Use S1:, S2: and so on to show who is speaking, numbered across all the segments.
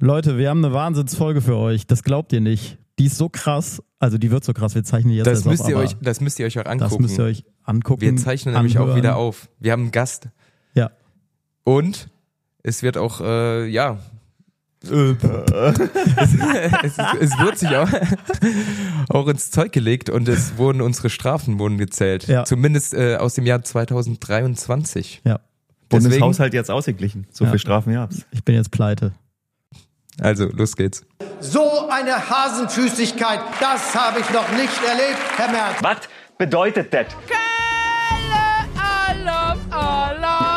S1: Leute, wir haben eine Wahnsinnsfolge für euch. Das glaubt ihr nicht. Die ist so krass. Also die wird so krass. Wir zeichnen die jetzt
S2: Das
S1: erst
S2: müsst,
S1: auf,
S2: ihr euch, das müsst ihr euch auch angucken.
S1: Das müsst ihr euch angucken.
S2: Wir zeichnen nämlich auch
S1: anhören.
S2: wieder auf. Wir haben einen Gast.
S1: Ja.
S2: Und es wird auch, äh, ja. es, es, es wird sich auch, auch ins Zeug gelegt und es wurden unsere Strafen wurden gezählt.
S1: Ja.
S2: Zumindest äh, aus dem Jahr 2023.
S1: Ja.
S2: Deswegen,
S3: Bundeshaushalt jetzt ausgeglichen. So
S1: Ja.
S3: viel Strafen gab's.
S1: Ich bin jetzt pleite.
S2: Also, los geht's.
S4: So eine Hasenfüßigkeit, das habe ich noch nicht erlebt, Herr Merz.
S5: Was bedeutet das?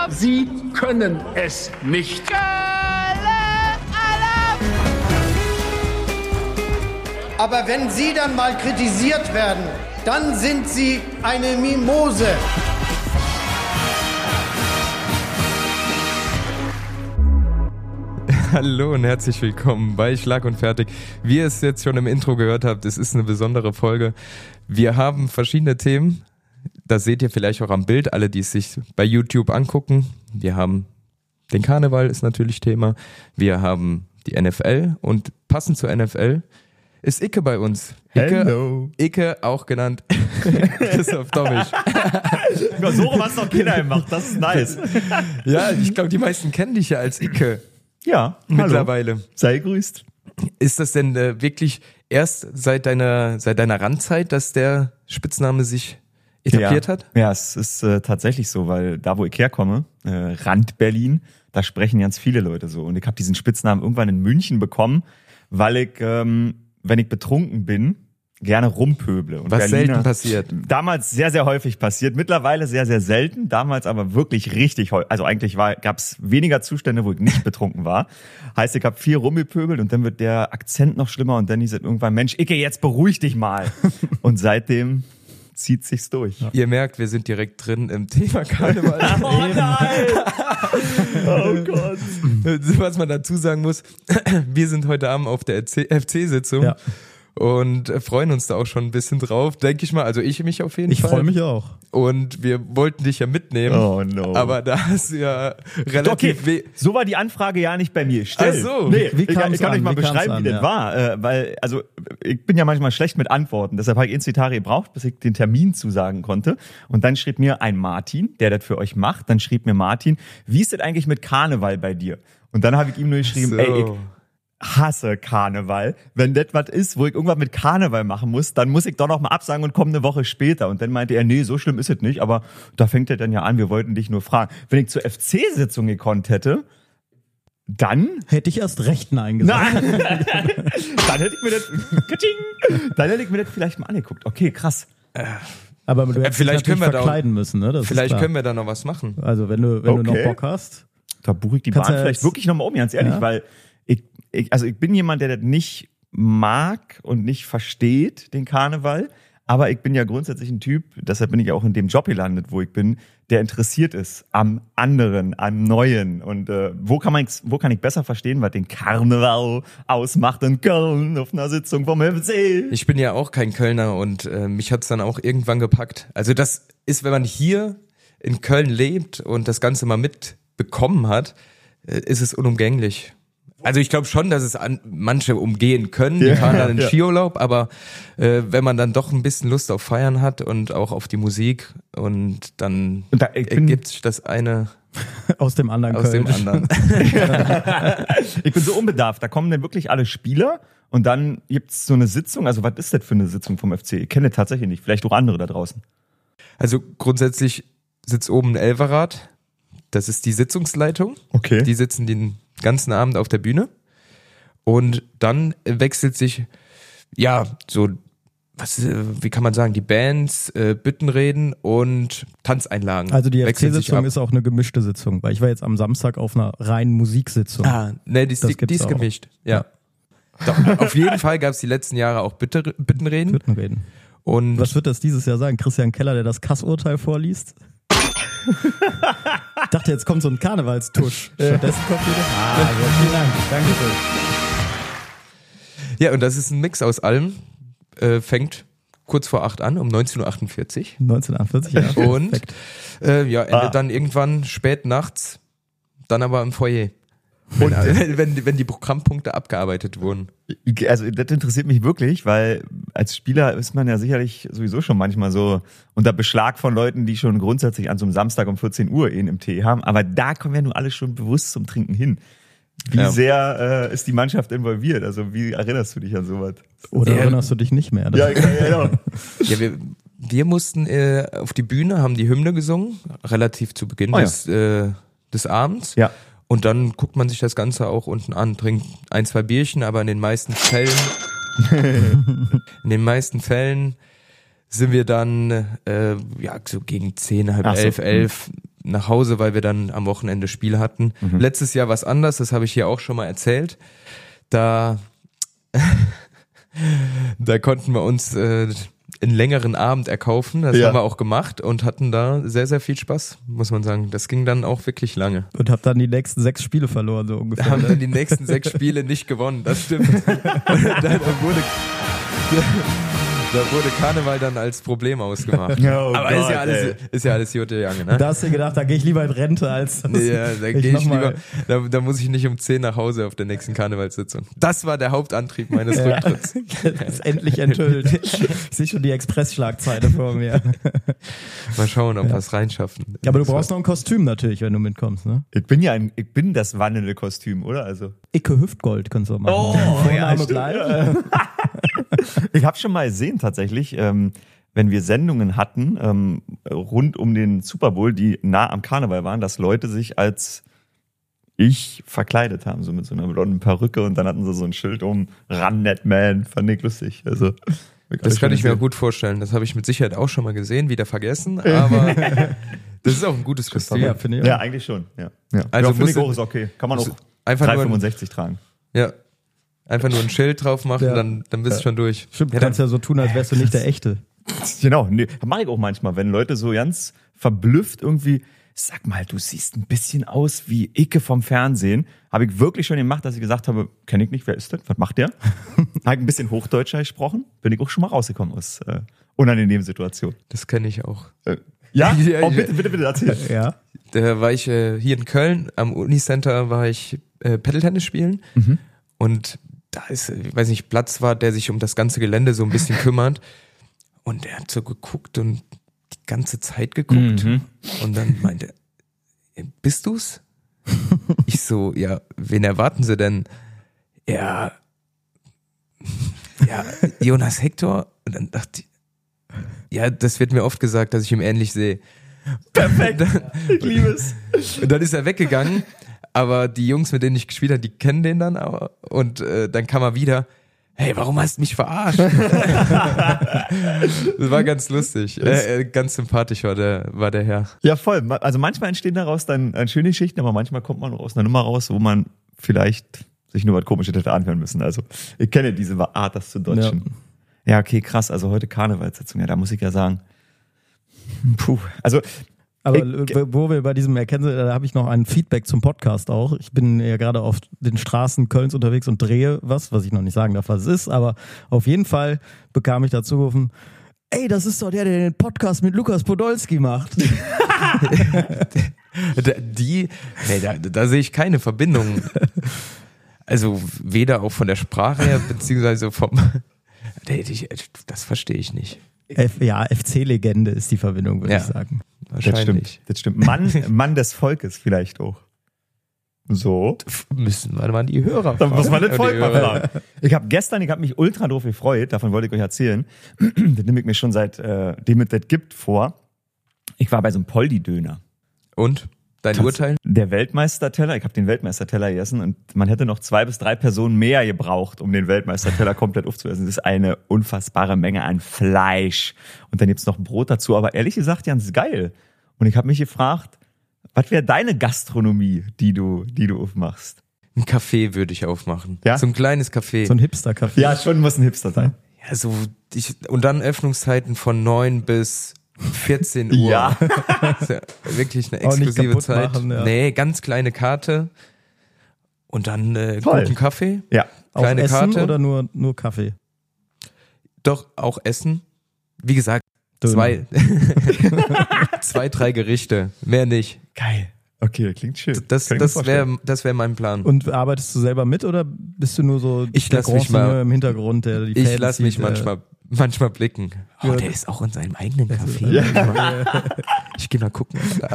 S6: Sie können es nicht.
S4: Aber wenn Sie dann mal kritisiert werden, dann sind Sie eine Mimose.
S2: Hallo und herzlich willkommen bei Schlag und Fertig. Wie ihr es jetzt schon im Intro gehört habt, es ist eine besondere Folge. Wir haben verschiedene Themen. Das seht ihr vielleicht auch am Bild, alle, die es sich bei YouTube angucken. Wir haben den Karneval ist natürlich Thema. Wir haben die NFL und passend zur NFL ist Icke bei uns. Icke,
S3: Hello.
S2: Icke auch genannt Christoph Dommisch.
S3: So was noch Kinder macht, das ist nice.
S2: Ja, ich glaube, die meisten kennen dich ja als Icke
S3: Ja,
S2: mittlerweile.
S3: Hallo. Sei grüßt.
S2: Ist das denn äh, wirklich erst seit deiner, seit deiner Randzeit, dass der Spitzname sich etabliert
S3: ja.
S2: hat?
S3: Ja, es ist äh, tatsächlich so, weil da, wo ich herkomme, äh, Rand Berlin, da sprechen ganz viele Leute so. Und ich habe diesen Spitznamen irgendwann in München bekommen, weil ich, ähm, wenn ich betrunken bin, gerne rumpöble. Und
S2: Was
S3: Berliner-
S2: selten passiert.
S3: Damals sehr, sehr häufig passiert. Mittlerweile sehr, sehr selten. Damals aber wirklich richtig häufig. Also eigentlich war, gab's weniger Zustände, wo ich nicht betrunken war. Heißt, ich habe viel rumgepöbelt und dann wird der Akzent noch schlimmer und dann hieß es irgendwann, Mensch, Icke, jetzt beruhig dich mal. und seitdem zieht sich's durch.
S2: Ihr merkt, wir sind direkt drin im Thema Karneval.
S3: Oh nein! oh Gott.
S2: Was man dazu sagen muss, wir sind heute Abend auf der FC-Sitzung
S1: Ja.
S2: Und freuen uns da auch schon ein bisschen drauf, denke ich mal. Also ich mich auf jeden
S1: Ich
S2: Fall.
S1: freue mich auch.
S2: Und wir wollten dich ja mitnehmen.
S3: Oh no.
S2: Aber da du ja relativ
S3: Okay,
S2: weh.
S3: so war die Anfrage ja nicht bei mir. Stell.
S2: Ach so.
S3: Nee,
S1: Wie
S3: ich,
S1: kam's
S3: ich kann
S1: an?
S3: euch mal
S1: Wie
S3: beschreiben,
S1: an,
S3: wie das
S1: ja.
S3: war. Äh, weil, also, ich bin ja manchmal schlecht mit Antworten. Deshalb habe ich Inzitari gebraucht, bis ich den Termin zusagen konnte. Und dann schrieb mir ein Martin, der das für euch macht. Dann schrieb mir Martin, wie ist das eigentlich mit Karneval bei dir? Und dann habe ich ihm nur geschrieben,
S2: So.
S3: ey, ich hasse Karneval. Wenn das was ist, wo ich irgendwas mit Karneval machen muss, dann muss ich doch noch mal absagen und komme eine Woche später. Und dann meinte er, nee, so schlimm ist es nicht, aber da fängt er dann ja an, wir wollten dich nur fragen. Wenn ich zur FC-Sitzung gekonnt hätte, dann
S1: Hätte ich erst recht Nein gesagt.
S3: Nein. dann hätte ich mir das, dann hätte ich mir das vielleicht mal angeguckt. Okay, krass.
S1: Aber du hättest
S2: vielleicht
S1: dich
S2: können wir da auch-
S1: verkleiden müssen, ne? Das
S2: Vielleicht können wir da noch was machen.
S1: Also wenn du, wenn du noch
S3: Okay.
S1: Bock hast.
S3: Da buche ich die
S1: Kannst
S3: Bahn
S1: du
S3: vielleicht wirklich nochmal um, ganz ehrlich,
S1: Ja.
S3: weil ich, also ich bin jemand, der das nicht mag und nicht versteht, den Karneval. Aber ich bin ja grundsätzlich ein Typ, deshalb bin ich auch in dem Job gelandet, wo ich bin, der interessiert ist am anderen, am Neuen. Und äh, wo kann man wo kann ich besser verstehen, was den Karneval ausmacht in Köln auf einer Sitzung vom FC?
S2: Ich bin ja auch kein Kölner und äh, mich hat's dann auch irgendwann gepackt. Also das ist, wenn man hier in Köln lebt und das Ganze mal mitbekommen hat, äh, ist es unumgänglich. Also ich glaube schon, dass es an, manche umgehen können, die
S3: Ja,
S2: fahren dann in
S3: ja.
S2: Skiurlaub, aber äh, wenn man dann doch ein bisschen Lust auf Feiern hat und auch auf die Musik und dann
S3: Und da-
S2: ergibt sich das eine
S1: Aus dem anderen
S2: aus dem
S1: Köln.
S2: anderen.
S3: Ich bin so unbedarft. Da kommen dann wirklich alle Spieler und dann gibt's so eine Sitzung. Also was ist das für eine Sitzung vom FC? Ich kenne tatsächlich nicht. Vielleicht auch andere da draußen.
S2: Also grundsätzlich sitzt oben ein Elverrad, das ist die Sitzungsleitung.
S3: Okay.
S2: Die sitzen den ganzen Abend auf der Bühne. Und dann wechselt sich, ja, so, was, äh, wie kann man sagen, die Bands, äh, Büttenreden und Tanzeinlagen.
S1: Also die FC-Sitzung ist auch eine gemischte Sitzung, weil ich war jetzt am Samstag auf einer reinen Musiksitzung.
S2: Ah, ne, die, ist-
S1: Das
S2: die, die ist
S1: auch.
S2: gemischt. Ja. Doch, auf jeden Fall gab es die letzten Jahre auch Bitte, Büttenreden.
S1: Büttenreden.
S2: Und
S1: Was wird das dieses Jahr sein? Christian Keller, der das Kassurteil vorliest? Ich dachte, jetzt kommt so ein Karnevalstusch. Stattdessen kommt wieder. Ah, ja, vielen Dank. Dankeschön.
S2: ja, und das ist ein Mix aus allem. Äh, fängt kurz vor acht an, um 19.48 Uhr.
S1: 1948, ja.
S2: Und äh, ja, endet
S3: Ah.
S2: dann irgendwann spät nachts, dann aber im Foyer. Wenn, äh, wenn, wenn die Programmpunkte abgearbeitet wurden.
S3: Also das interessiert mich wirklich, weil als Spieler ist man ja sicherlich sowieso schon manchmal so unter Beschlag von Leuten, die schon grundsätzlich an so einem Samstag um 14 Uhr eh im Tee haben. Aber da kommen ja nur alle schon bewusst zum Trinken hin. Wie
S2: Ja.
S3: sehr äh, ist die Mannschaft involviert? Also wie erinnerst du dich an sowas?
S1: Oder
S2: Ja.
S1: erinnerst du dich nicht mehr?
S3: Ja, genau.
S2: Ja, wir, wir mussten äh, auf die Bühne, haben die Hymne gesungen, relativ zu Beginn
S3: Oh ja.
S2: des, äh, des Abends.
S3: Ja.
S2: Und dann guckt man sich das Ganze auch unten an, trinkt ein, zwei Bierchen, aber in den meisten Fällen, in den meisten Fällen sind wir dann äh, ja so gegen zehn, halb
S3: Ach so.
S2: elf, elf nach Hause, weil wir dann am Wochenende Spiel hatten.
S3: Mhm.
S2: Letztes Jahr was anders, das habe ich hier auch schon mal erzählt. Da, da konnten wir uns äh, einen längeren Abend erkaufen. Das
S3: Ja.
S2: haben wir auch gemacht und hatten da sehr, sehr viel Spaß, muss man sagen. Das ging dann auch wirklich lange.
S1: Und hab dann die nächsten sechs Spiele verloren, so ungefähr.
S2: haben
S1: ne?
S2: dann die nächsten sechs Spiele nicht gewonnen, das stimmt. Und da, da, wurde, da wurde Karneval dann als Problem ausgemacht.
S3: Oh
S2: Aber ist
S3: Gott,
S2: ja alles,
S3: ey.
S2: ist ja alles Jute Jange, ne?
S1: Da hast du dir gedacht, da gehe ich lieber in Rente, als
S2: Ja, da gehe ich lieber, da, da muss ich nicht um 10 nach Hause auf der nächsten Karnevalssitzung. Das war der Hauptantrieb meines
S1: Ja.
S2: Rücktritts.
S1: Das ist endlich enthüllt. Ich sehe schon die Express-Schlagzeile vor mir.
S2: Mal schauen, ob wir es reinschaffen.
S1: Ja, aber du brauchst noch ein Kostüm natürlich, wenn du mitkommst, ne?
S3: Ich bin ja ein, ich bin das wandelnde Kostüm, oder? Also
S1: Icke Hüftgold kannst du auch machen.
S3: Oh,
S1: Vorname
S3: ja,
S1: bleibt.
S3: Ich habe schon mal gesehen tatsächlich, ähm, wenn wir Sendungen hatten ähm, rund um den Super Bowl, die nah am Karneval waren, dass Leute sich als ich verkleidet haben, so mit so einer blonden Perücke und dann hatten sie so ein Schild um Run That Man, fand ich lustig. Also
S2: Das kann ich mir gut vorstellen. Das habe ich mit Sicherheit auch schon mal gesehen, wieder vergessen. Aber das ist auch ein gutes Kostüm.
S1: Ja, finde ich auch.
S3: Ja, eigentlich schon. Ja, ja.
S2: Also
S3: ja finde ich auch, ist okay. Kann man auch
S2: einfach nur ein-
S3: 365 tragen.
S2: Ja. Einfach nur ein Schild drauf machen,
S1: Ja.
S2: dann, dann bist du schon durch.
S1: Stimmt,
S2: Ja,
S1: du kannst
S2: dann,
S1: ja so tun, als wärst du nicht der Echte.
S3: Genau, nee, mache ich auch manchmal, wenn Leute so ganz verblüfft irgendwie, sag mal, du siehst ein bisschen aus wie Icke vom Fernsehen. Habe ich wirklich schon gemacht, dass ich gesagt habe, kenne ich nicht, wer ist das? Was macht der? habe ich ein bisschen Hochdeutscher gesprochen, bin ich auch schon mal rausgekommen aus äh, unangenehmen Situationen.
S2: das kenne ich auch.
S3: Äh, ja?
S2: Ja,
S3: oh,
S2: ja.
S3: bitte, bitte, bitte, erzähl.
S1: Ja.
S2: Da war ich äh, hier in Köln am Unicenter war ich äh, Paddle-Tennis spielen und da ist, äh, ich weiß nicht, Platz war, der sich um das ganze Gelände so ein bisschen kümmert und er hat so geguckt und die ganze Zeit geguckt und dann meinte, er, bist du's? ich so, ja, wen erwarten Sie denn? Ja, ja, Jonas Hector und dann dachte ich, ja, das wird mir oft gesagt, dass ich ihm ähnlich sehe. Perfekt.
S3: Ich liebe es.
S2: Und dann ist er weggegangen, aber die Jungs, mit denen ich gespielt habe, die kennen den dann aber. Und äh, dann kam er wieder. Hey, warum hast du mich verarscht? das war ganz lustig. Äh, äh, ganz sympathisch war der, war der Herr.
S3: Ja, voll. Also manchmal entstehen daraus dann äh, schöne Geschichten, aber manchmal kommt man aus einer Nummer raus, wo man vielleicht sich nur was Komisches hätte anhören müssen. Also ich kenne diese Art, das zu deutschen. Ja. okay, krass. Also heute Karnevalssitzung. Ja, da muss ich ja sagen, puh. Also
S1: Aber
S3: Ich-
S1: äh, wo wir bei diesem Erkennen, da habe ich noch ein Feedback zum Podcast auch. Ich bin ja gerade auf den Straßen Kölns unterwegs und drehe was, was ich noch nicht sagen darf, was es ist, aber auf jeden Fall bekam ich dazu gerufen, ey, das ist doch der, der den Podcast mit Lukas Podolski macht.
S2: Da- Die, nee, da, da sehe ich keine Verbindung. Also weder auch von der Sprache her, beziehungsweise vom. Das verstehe ich nicht.
S1: F ja, FC-Legende ist die Verbindung, würde
S2: Ja.
S1: ich sagen.
S3: Das stimmt.
S2: Wahrscheinlich.
S3: Das stimmt. Mann, Mann des Volkes vielleicht auch. So.
S2: Müssen wir mal die Hörer
S3: Da muss man den Volk mal fragen. Ich habe gestern, ich habe mich ultra doof gefreut, davon wollte ich euch erzählen. das nehme ich mir schon seit äh, dem es das gibt vor. Ich war bei so einem Poldi-Döner.
S2: Und? Dein Urteil?
S3: Der Weltmeisterteller, ich habe den Weltmeisterteller gegessen und man hätte noch zwei bis drei Personen mehr gebraucht, um den Weltmeisterteller komplett aufzuessen. Das ist eine unfassbare Menge an Fleisch. Und dann gibt's noch Brot dazu. Aber ehrlich gesagt, Jans, geil. Und ich habe mich gefragt, was wäre deine Gastronomie, die du, die du aufmachst?
S2: Ein Café würde ich aufmachen.
S3: Ja?
S2: So ein kleines Café.
S1: So ein Hipster-Café.
S3: Ja, schon muss ein Hipster sein.
S2: ja, so, ich, und dann Öffnungszeiten von 9 bis 14 Uhr.
S3: Ja.
S2: Ja wirklich eine
S1: Auch nicht
S2: exklusive
S1: kaputt
S2: Zeit.
S1: machen, ja.
S2: Nee, ganz kleine Karte. Und dann äh, guten Kaffee.
S3: Ja.
S1: Auch
S2: Kleine
S1: Essen
S2: Karte.
S1: oder nur, nur Kaffee?
S2: Doch auch Essen. Wie gesagt, zwei, zwei, drei Gerichte. Mehr nicht.
S3: Geil. Okay, klingt schön.
S2: Das,
S3: Kann
S2: das wäre das wär mein Plan.
S1: Und arbeitest du selber mit oder bist du nur so
S2: Ich
S1: der
S2: lass mich mal-
S1: im Hintergrund, der die
S2: ich lasse mich manchmal, manchmal blicken. Oh, der ist auch in seinem eigenen Café.
S1: Ja.
S2: Ich gehe mal gucken,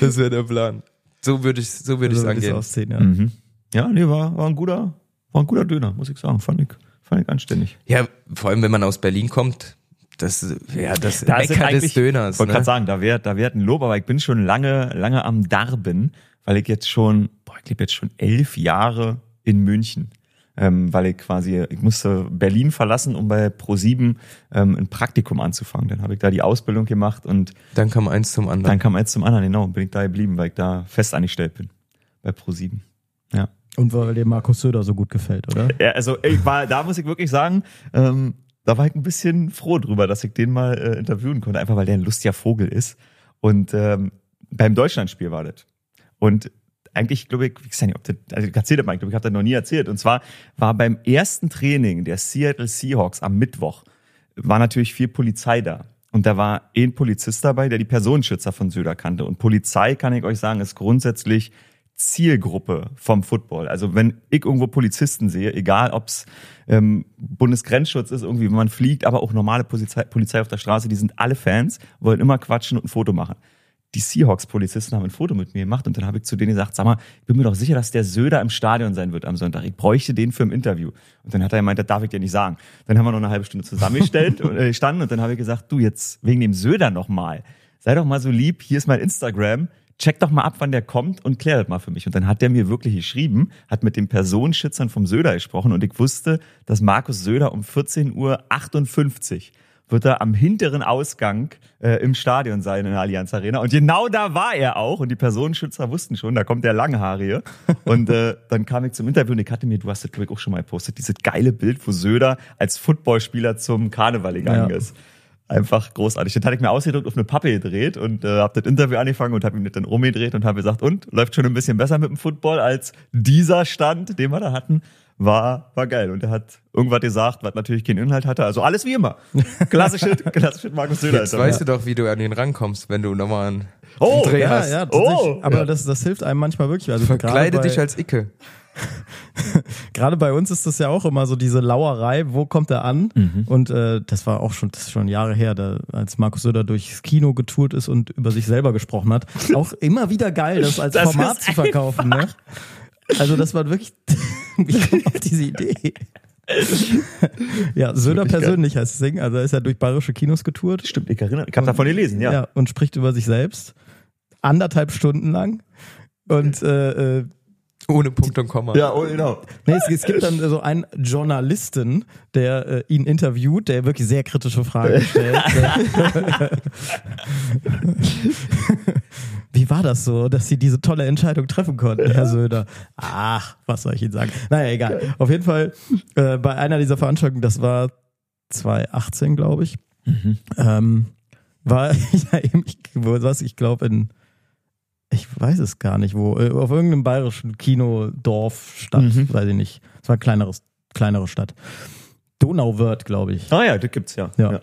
S2: das wäre der Plan. So würde ich so würde ich
S1: so du
S2: angehen.
S1: aussehen, ja.
S3: Mhm. Ja, nee, war, war ein guter, war ein guter Döner, muss ich sagen. Fand ich, fand ich anständig.
S2: Ja, vor allem wenn man aus Berlin kommt, das ja das
S3: Da
S2: Mecker des
S3: eigentlich-
S2: Döners.
S3: Ich wollte
S2: Ne?
S3: gerade sagen, da wäre da wär ein Lob, aber ich bin schon lange, lange am Darben, weil ich jetzt schon, boah, ich lebe jetzt schon elf Jahre in München. Ähm, weil ich quasi, ich musste Berlin verlassen, um bei Pro7 ähm, ein Praktikum anzufangen. Dann habe ich da die Ausbildung gemacht und
S2: Dann kam eins zum anderen.
S3: dann kam eins zum anderen, genau, und bin ich da geblieben, weil ich da fest angestellt bin bei Pro7. Ja.
S1: Und weil dir Markus Söder so gut gefällt, oder?
S3: Ja, also ich war, da muss ich wirklich sagen, ähm, da war ich ein bisschen froh drüber, dass ich den mal äh, interviewen konnte, einfach weil der ein lustiger Vogel ist. Und ähm, beim Deutschlandspiel war das. Und eigentlich, glaube ich, ich weiß nicht, ob das, also ich erzähle das mal, ich glaube, ich habe das noch nie erzählt. Und zwar war beim ersten Training der Seattle Seahawks am Mittwoch, war natürlich viel Polizei da. Und da war ein Polizist dabei, der die Personenschützer von Söder kannte. Und Polizei, kann ich euch sagen, ist grundsätzlich Zielgruppe vom Football. Also wenn ich irgendwo Polizisten sehe, egal ob's ähm, Bundesgrenzschutz ist, irgendwie, wenn man fliegt, aber auch normale Polizei, Polizei auf der Straße, die sind alle Fans, wollen immer quatschen und ein Foto machen. Die Seahawks-Polizisten haben ein Foto mit mir gemacht und dann habe ich zu denen gesagt, sag mal, ich bin mir doch sicher, dass der Söder im Stadion sein wird am Sonntag. Ich bräuchte den für ein Interview. Und dann hat er gemeint, das darf ich dir nicht sagen. Dann haben wir noch eine halbe Stunde zusammengestellt und äh, standen und dann habe ich gesagt, du jetzt wegen dem Söder nochmal, sei doch mal so lieb, hier ist mein Instagram, check doch mal ab, wann der kommt und klär das mal für mich. Und dann hat der mir wirklich geschrieben, hat mit den Personenschützern vom Söder gesprochen und ich wusste, dass Markus Söder um 14.58 Uhr wird er am hinteren Ausgang äh, im Stadion sein in der Allianz Arena. Und genau da war er auch. Und die Personenschützer wussten schon, da kommt der Langhaarige. Und äh, dann kam ich zum Interview und ich hatte mir, du hast das glaube ich auch schon mal gepostet, dieses geile Bild, wo Söder als Footballspieler zum Karneval gegangen
S1: Ja.
S3: ist. Einfach großartig. Das hatte ich mir ausgedrückt auf eine Pappe gedreht und äh, habe das Interview angefangen und habe das dann rumgedreht und habe gesagt, und läuft schon ein bisschen besser mit dem Football als dieser Stand, den wir da hatten. War, war geil. Und er hat irgendwas gesagt, was natürlich keinen Inhalt hatte. Also alles wie immer. Klassische, klassische Markus Söder.
S2: Jetzt weißt du doch, wie du an ihn rankommst, wenn du nochmal einen
S3: Oh,
S2: Dreh
S1: Ja,
S2: hast.
S1: ja.
S3: Oh,
S1: aber
S3: ja.
S1: Das, das hilft einem manchmal wirklich. Also
S2: Verkleide dich als Icke.
S1: Gerade bei uns ist das ja auch immer so diese Lauerei, wo kommt er an?
S3: Mhm.
S1: Und äh, das war auch schon, das ist schon Jahre her, da, als Markus Söder durchs Kino getourt ist und über sich selber gesprochen hat. Auch immer wieder geil, das als
S3: Das
S1: Format zu verkaufen. Ne? Also das war wirklich, wie kommt auf diese Idee? ja, Söder
S3: wirklich geil.
S1: persönlich heißt das Ding. Also er ist ja durch bayerische Kinos getourt.
S3: Stimmt, ich erinnere. Ich habe davon gelesen, ja.
S1: ja. und spricht über sich selbst. Anderthalb Stunden lang. Und äh, äh,
S2: Ohne Punkt und Komma.
S3: Ja, oh, genau.
S1: Nee, es, es gibt dann so einen Journalisten, der äh, ihn interviewt, der wirklich sehr kritische Fragen stellt. Wie war das so, dass Sie diese tolle Entscheidung treffen konnten, Herr Söder? Ach, was soll ich Ihnen sagen? Naja, egal. Auf jeden Fall äh, bei einer dieser Veranstaltungen, das war 2018, glaube ich, ähm, war ja eben, was, ich glaube in ich weiß es gar nicht, wo, äh, auf irgendeinem bayerischen Kinodorf, Stadt,
S3: Mhm.
S1: weiß ich nicht. Es war ein kleineres, kleinere Stadt. Donauwörth, glaube ich.
S3: Ah ja, das gibt's ja.
S1: Ja.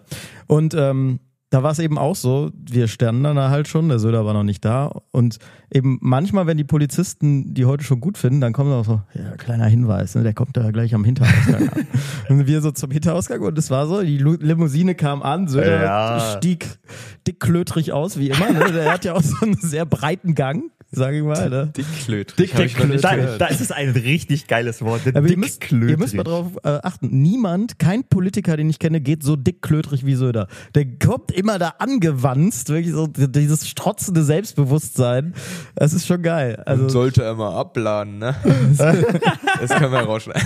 S1: Und ähm, da war es eben auch so, wir standen dann da halt schon, der Söder war noch nicht da. Und eben manchmal, wenn die Polizisten die heute schon gut finden, dann kommt auch so, ja, kleiner Hinweis, ne, der kommt da gleich am Hinterausgang an. und wir so zum Hinterausgang und es war so, die Limousine kam an, Söder
S3: Ja.
S1: stieg dickklötrig aus, wie immer. Ne? Der hat ja auch so einen sehr breiten Gang, sage ich mal. Ne?
S2: Dickklöt.
S3: Dick,
S2: Hab ich noch nicht
S3: da, da ist es ein richtig geiles Wort.
S1: Aber ihr müsst, ihr müsst mal
S3: Dickklötrig.
S1: drauf äh, achten. Niemand, kein Politiker, den ich kenne, geht so dickklötrig wie Söder. Der kommt immer da angewanzt, wirklich so dieses strotzende Selbstbewusstsein. Das ist schon geil. Also
S2: Sollte er mal abladen, ne? das können wir rausschneiden.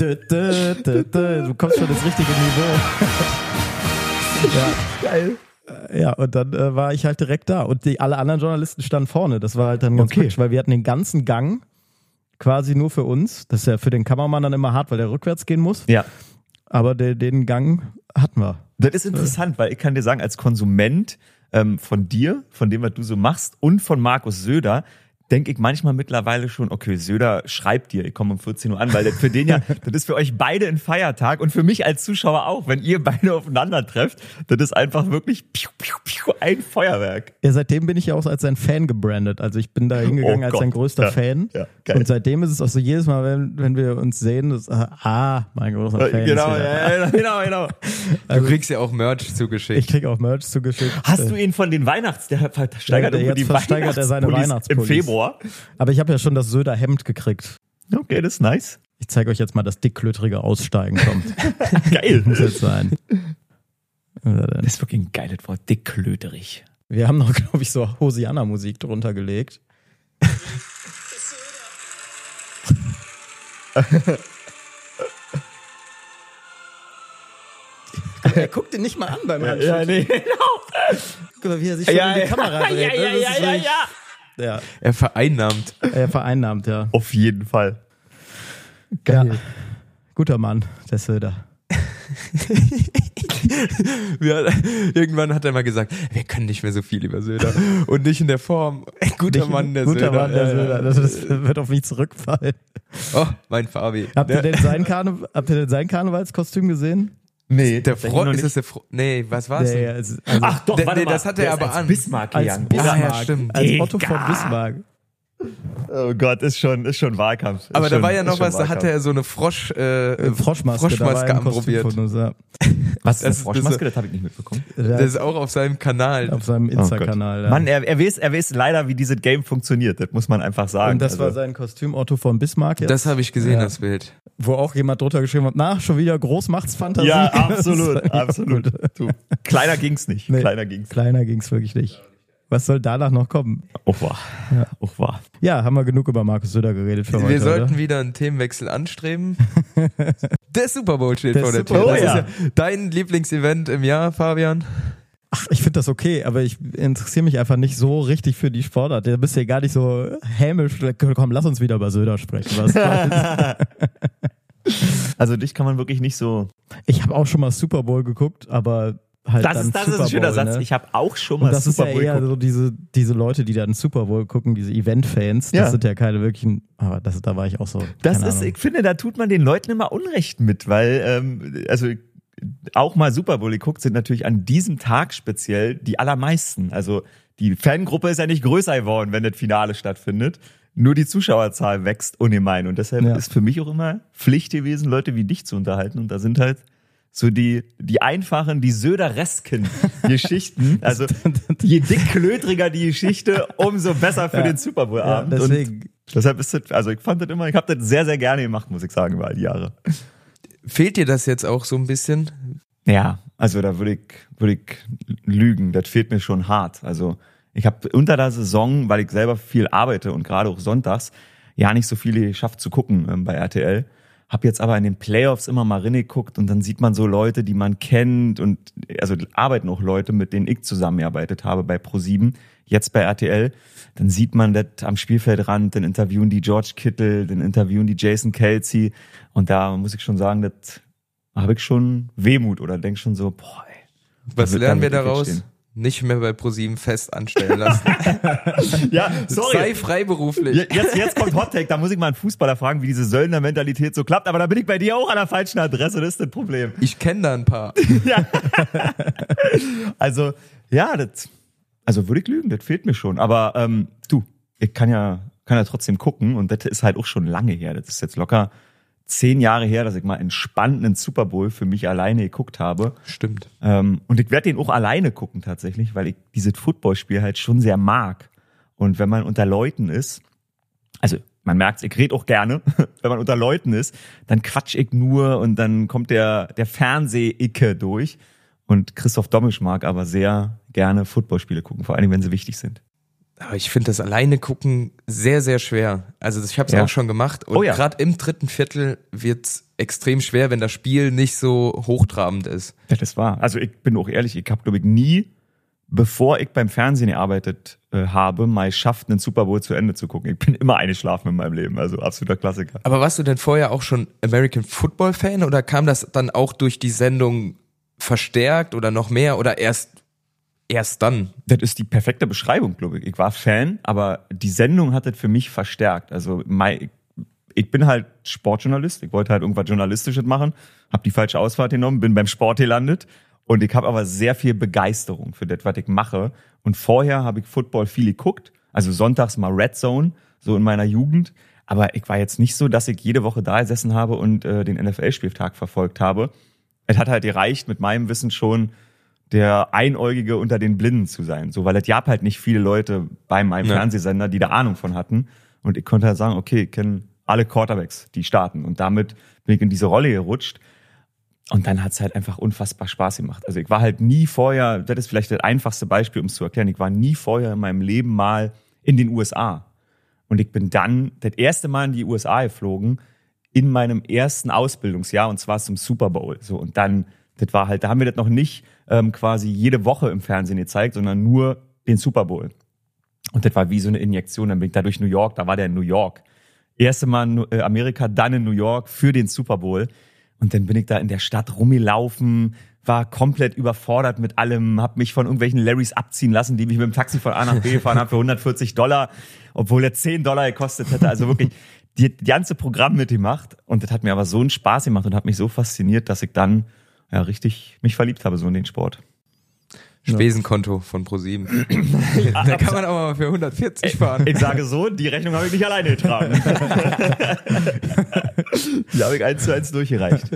S1: dö, dö, dö, dö. du kommst schon ins richtige Niveau. ja,
S3: Geil.
S1: Ja, und dann äh, war ich halt direkt da. Und die, alle anderen Journalisten standen vorne. Das war halt dann ganz
S3: Okay.
S1: praktisch, weil wir hatten den ganzen Gang quasi nur für uns. Das ist ja für den Kameramann dann immer hart, weil der rückwärts gehen muss.
S3: Ja.
S1: Aber den, den Gang hatten wir.
S3: Das ist interessant, weil ich kann dir sagen, als Konsument ähm, von dir, von dem, was du so machst und von Markus Söder, denke ich manchmal mittlerweile schon, okay, Söder schreibt dir, ich komme um 14 Uhr an, weil das für den ja, das ist für euch beide ein Feiertag und für mich als Zuschauer auch, wenn ihr beide aufeinander trefft, das ist einfach wirklich piu, piu, piu, ein Feuerwerk.
S1: Ja, seitdem bin ich ja auch als sein Fan gebrandet. Also ich bin da hingegangen
S3: Oh
S1: als sein größter
S3: Ja,
S1: Fan.
S3: ja,
S1: und seitdem ist es auch so jedes Mal, wenn, wenn wir uns sehen, das, ah, mein großer Fan.
S3: Genau, ja, genau, genau.
S2: Du kriegst ja auch Merch zugeschickt.
S1: Ich krieg auch Merch zugeschickt.
S3: Hast du ihn von den Weihnachts, der versteigert
S1: Ja, der
S3: irgendwo die
S1: jetzt versteigert er seine
S3: Weihnachtspullis im
S1: Weihnachtspullis.
S3: Februar.
S1: Aber ich habe ja schon das Söder Hemd gekriegt.
S3: Okay, das ist nice.
S1: Ich zeige euch jetzt mal, das dickklötrige Aussteigen kommt.
S3: Geil.
S1: Muss jetzt sein.
S3: Das ist wirklich ein geiles Wort, dickklöterig.
S1: Wir haben noch, glaube ich, so Hosianna-Musik drunter gelegt. Er guckt ihn nicht mal an beim Handschütteln.
S3: nee, genau.
S1: Guck mal, wie er sich schon
S3: Ja,
S1: in die
S3: ja.
S1: Kamera dreht.
S3: Ja,
S1: ne?
S3: ja, ja, ja,
S1: wirklich-
S3: ja.
S1: Ja.
S2: Er vereinnahmt.
S1: Er vereinnahmt, ja.
S3: Auf jeden Fall.
S1: ja. Guter Mann, der Söder.
S2: Wir, irgendwann hat er mal gesagt, wir können nicht mehr so viel über Söder. Und nicht in der Form. Ein guter
S1: Nicht-
S2: Mann, der
S1: Guter
S2: Söder.
S1: Mann, der. Söder. Das, das wird auf mich zurückfallen.
S2: Oh, mein Fabi.
S1: Habt ihr denn sein, Karne habt ihr denn sein Karnevalskostüm gesehen?
S3: Nee,
S2: der
S3: noch
S2: ist das der Frosch? Nee, was war's
S1: ja, also,
S3: Ach doch, warte
S2: nee,
S3: mal.
S2: das hat er aber
S3: als
S2: an.
S3: Bismarck
S1: als
S3: gegangen.
S1: Bismarck,
S2: Ja, ja, stimmt.
S1: als. Otto von Bismarck.
S3: Oh Gott, ist schon, ist schon Wahlkampf. Ist
S2: Aber
S3: schon,
S2: da war ja
S3: ist
S2: noch was, da hatte er so eine Frosch, äh,
S1: Äh, Froschmaske, da war
S2: Froschmaske
S1: Kostüm
S2: anprobiert.
S1: von uns, ja.
S3: Was, eine
S2: Das ist-
S3: Froschmaske?
S2: das-
S3: Das habe ich nicht mitbekommen.
S2: Das ist auch auf seinem Kanal.
S1: auf seinem Insta-Kanal. ja.
S3: Mann, er, er, weiß, er weiß leider, wie dieses Game funktioniert. Das muss man einfach sagen.
S1: Und das
S3: Also,
S1: war sein Kostüm Otto von Bismarck, jetzt,
S2: Das habe ich gesehen,
S1: Ja.
S2: das Bild.
S1: wo auch jemand drunter geschrieben hat, na, schon wieder Großmachtsfantasie.
S3: Ja,
S1: ist-
S3: absolut, absolut. Du, kleiner ging's nicht.
S1: Nee,
S3: Kleiner ging's.
S1: Kleiner ging's wirklich nicht. Was soll danach noch kommen?
S3: Auch wahr. Auch wahr.
S1: Ja, haben wir genug über Markus Söder geredet für
S2: Wir
S1: heute.
S2: sollten
S1: oder?
S2: wieder einen Themenwechsel anstreben. Der Super Bowl steht
S1: Der
S2: vor der
S1: Super
S2: Tür. Das
S3: ja.
S2: ist ja dein Lieblingsevent im Jahr, Fabian.
S1: Ach, ich finde das okay, aber ich interessiere mich einfach nicht so richtig für die Sportart. Da bist du ja gar nicht so hämisch. Komm, lass uns wieder über Söder sprechen. Was
S3: Also dich kann man wirklich nicht so.
S1: ich habe auch schon mal Super Bowl geguckt, aber halt
S3: Das
S1: dann
S3: ist, das ist
S1: Super
S3: ein schöner
S1: Bowl,
S3: Satz.
S1: Ne?
S3: Ich habe auch schon mal
S1: Und das ist
S3: Super
S1: ja
S3: Bowl
S1: eher
S3: geguckt.
S1: so diese, diese Leute, die dann Super Bowl gucken, diese Event-Fans. Das
S3: Ja.
S1: sind ja keine wirklichen, aber das, da war ich auch so.
S3: Das ist,
S1: Ahnung.
S3: ich finde, da tut man den Leuten immer Unrecht mit, weil, ähm, also auch mal Super Bowl geguckt sind natürlich an diesem Tag speziell die allermeisten. Also die Fangruppe ist ja nicht größer geworden, wenn das Finale stattfindet. Nur die Zuschauerzahl wächst ungemein. Und deshalb
S1: Ja.
S3: ist für mich auch immer Pflicht gewesen, Leute wie dich zu unterhalten. Und da sind halt so die, die einfachen, die Söderesken Geschichten. Also je dickklötriger die Geschichte, umso besser für
S1: Ja.
S3: den Super Bowl
S1: ja, deswegen.
S3: Und deshalb ist das, also ich fand das immer, ich habe das sehr, sehr gerne gemacht, muss ich sagen, über all die Jahre.
S2: Fehlt dir das jetzt auch so ein bisschen?
S3: Ja, also da würde ich, würde ich lügen. Das fehlt mir schon hart. Also ich habe unter der Saison, weil ich selber viel arbeite und gerade auch sonntags, ja nicht so viele geschafft zu gucken ähm, bei RTL. Hab jetzt aber in den Playoffs immer mal reingeguckt und dann sieht man so Leute, die man kennt und also arbeiten auch Leute, mit denen ich zusammengearbeitet habe bei Pro7, jetzt bei RTL. Dann sieht man das am Spielfeldrand, dann interviewen die George Kittle, dann interviewen die Jason Kelsey und da muss ich schon sagen, das habe ich schon Wehmut oder denk schon so, boah, ey.
S2: Was lernen wir daraus?
S3: stehen.
S2: Nicht mehr bei ProSieben fest anstellen lassen.
S3: Ja,
S2: Sei freiberuflich.
S3: Je- Jetzt, jetzt kommt Hot Take, da muss ich mal einen Fußballer fragen, wie diese Söldner-Mentalität so klappt, aber da bin ich bei dir auch an der falschen Adresse, das ist das Problem.
S2: Ich kenne da ein paar.
S3: Also, ja, das, also würde ich lügen, das fehlt mir schon, aber ähm, du, ich kann ja, kann ja trotzdem gucken. Und das ist halt auch schon lange her, das ist jetzt locker zehn Jahre her, dass ich mal entspannt einen Super Bowl für mich alleine geguckt habe.
S2: Stimmt.
S3: Ähm, und ich werde den auch alleine gucken tatsächlich, weil ich dieses Footballspiel halt schon sehr mag. Und wenn man unter Leuten ist, also man merkt, ich rede auch gerne, wenn man unter Leuten ist, dann quatsch ich nur und dann kommt der, der Fernseh-Icke durch. Und Christoph Dommisch mag aber sehr gerne Footballspiele gucken, vor allem wenn sie wichtig sind.
S2: Aber ich finde das alleine gucken sehr, sehr schwer. Also ich habe es
S3: Ja.
S2: auch schon gemacht. Und
S3: Oh ja.
S2: gerade im dritten Viertel wird's extrem schwer, wenn das Spiel nicht so hochtrabend ist.
S3: Ja, das war. Also ich bin auch ehrlich, ich habe glaube ich nie, bevor ich beim Fernsehen gearbeitet äh, habe, mal geschafft, einen Super Bowl zu Ende zu gucken. Ich bin immer eingeschlafen in meinem Leben, also absoluter Klassiker.
S2: Aber warst du denn vorher auch schon American Football Fan oder kam das dann auch durch die Sendung verstärkt oder noch mehr oder erst erst dann.
S3: Das ist die perfekte Beschreibung, glaube ich. Ich war Fan, aber die Sendung hat das für mich verstärkt. Also mein, ich bin halt Sportjournalist. Ich wollte halt irgendwas Journalistisches machen, habe die falsche Ausfahrt genommen, bin beim Sport gelandet und ich habe aber sehr viel Begeisterung für das, was ich mache. Und vorher habe ich Football viel geguckt, also sonntags mal Red Zone, so in meiner Jugend. Aber ich war jetzt nicht so, dass ich jede Woche da gesessen habe und äh, den NFL-Spieltag verfolgt habe. Es hat halt gereicht, mit meinem Wissen schon der Einäugige unter den Blinden zu sein. So, weil es gab halt nicht viele Leute bei meinem
S2: Ja.
S3: Fernsehsender, die da Ahnung von hatten. Und ich konnte halt sagen, okay, ich kenne alle Quarterbacks, die starten. Und damit bin ich in diese Rolle gerutscht. Und dann hat's halt einfach unfassbar Spaß gemacht. Also ich war halt nie vorher, das ist vielleicht das einfachste Beispiel, um es zu erklären, ich war nie vorher in meinem Leben mal in den USA. Und ich bin dann das erste Mal in die USA geflogen in meinem ersten Ausbildungsjahr und zwar zum Super Bowl. So und dann, das war halt, da haben wir das noch nicht ähm, quasi jede Woche im Fernsehen gezeigt, sondern nur den Super Bowl. Und das war wie so eine Injektion. Dann bin ich da durch New York, da war der in New York. Erste Mal in äh, Amerika, dann in New York für den Super Bowl. Und dann bin ich da in der Stadt rumgelaufen, war komplett überfordert mit allem, hab mich von irgendwelchen Larrys abziehen lassen, die mich mit dem Taxi von A nach B gefahren haben für 140 Dollar, obwohl er 10 Dollar gekostet hätte. Also wirklich die, die ganze Programm mitgemacht. Und das hat mir aber so einen Spaß gemacht und hat mich so fasziniert, dass ich dann ja richtig mich verliebt habe so in den Sport.
S2: Spesenkonto von ProSieben. da kann man aber mal für 140 fahren.
S3: Ich sage so, die Rechnung habe ich nicht alleine getragen. die habe ich eins zu eins durchgereicht.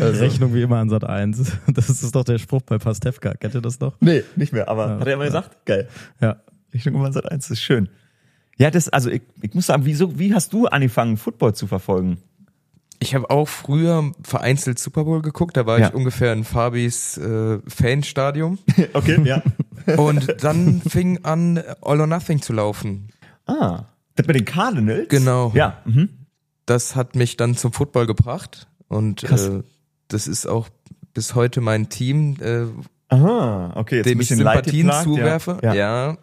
S1: Rechnung wie immer an Sat 1. Das ist doch der Spruch bei Pastewka. Kennt ihr das noch?
S3: Nee, nicht mehr, aber hat er immer gesagt? Geil.
S1: Ja.
S3: Rechnung immer Sat eins, das ist schön. Ja, das, also ich, ich muss sagen, wieso, wie hast du angefangen, Football zu verfolgen?
S2: Ich habe auch früher vereinzelt Super Bowl geguckt, da war
S3: Ja.
S2: ich ungefähr in Fabis äh, Fanstadium.
S3: Okay, ja.
S2: Und dann fing an, All or Nothing zu laufen.
S3: Ah, das mit den Cardinals?
S2: Genau.
S3: Ja. Mhm.
S2: Das hat mich dann zum Football gebracht. Und äh, das ist auch bis heute mein Team, äh,
S3: Aha, okay. Jetzt
S2: dem ich Sympathien
S3: geplagt,
S2: zuwerfe.
S3: Ja.
S2: Ja.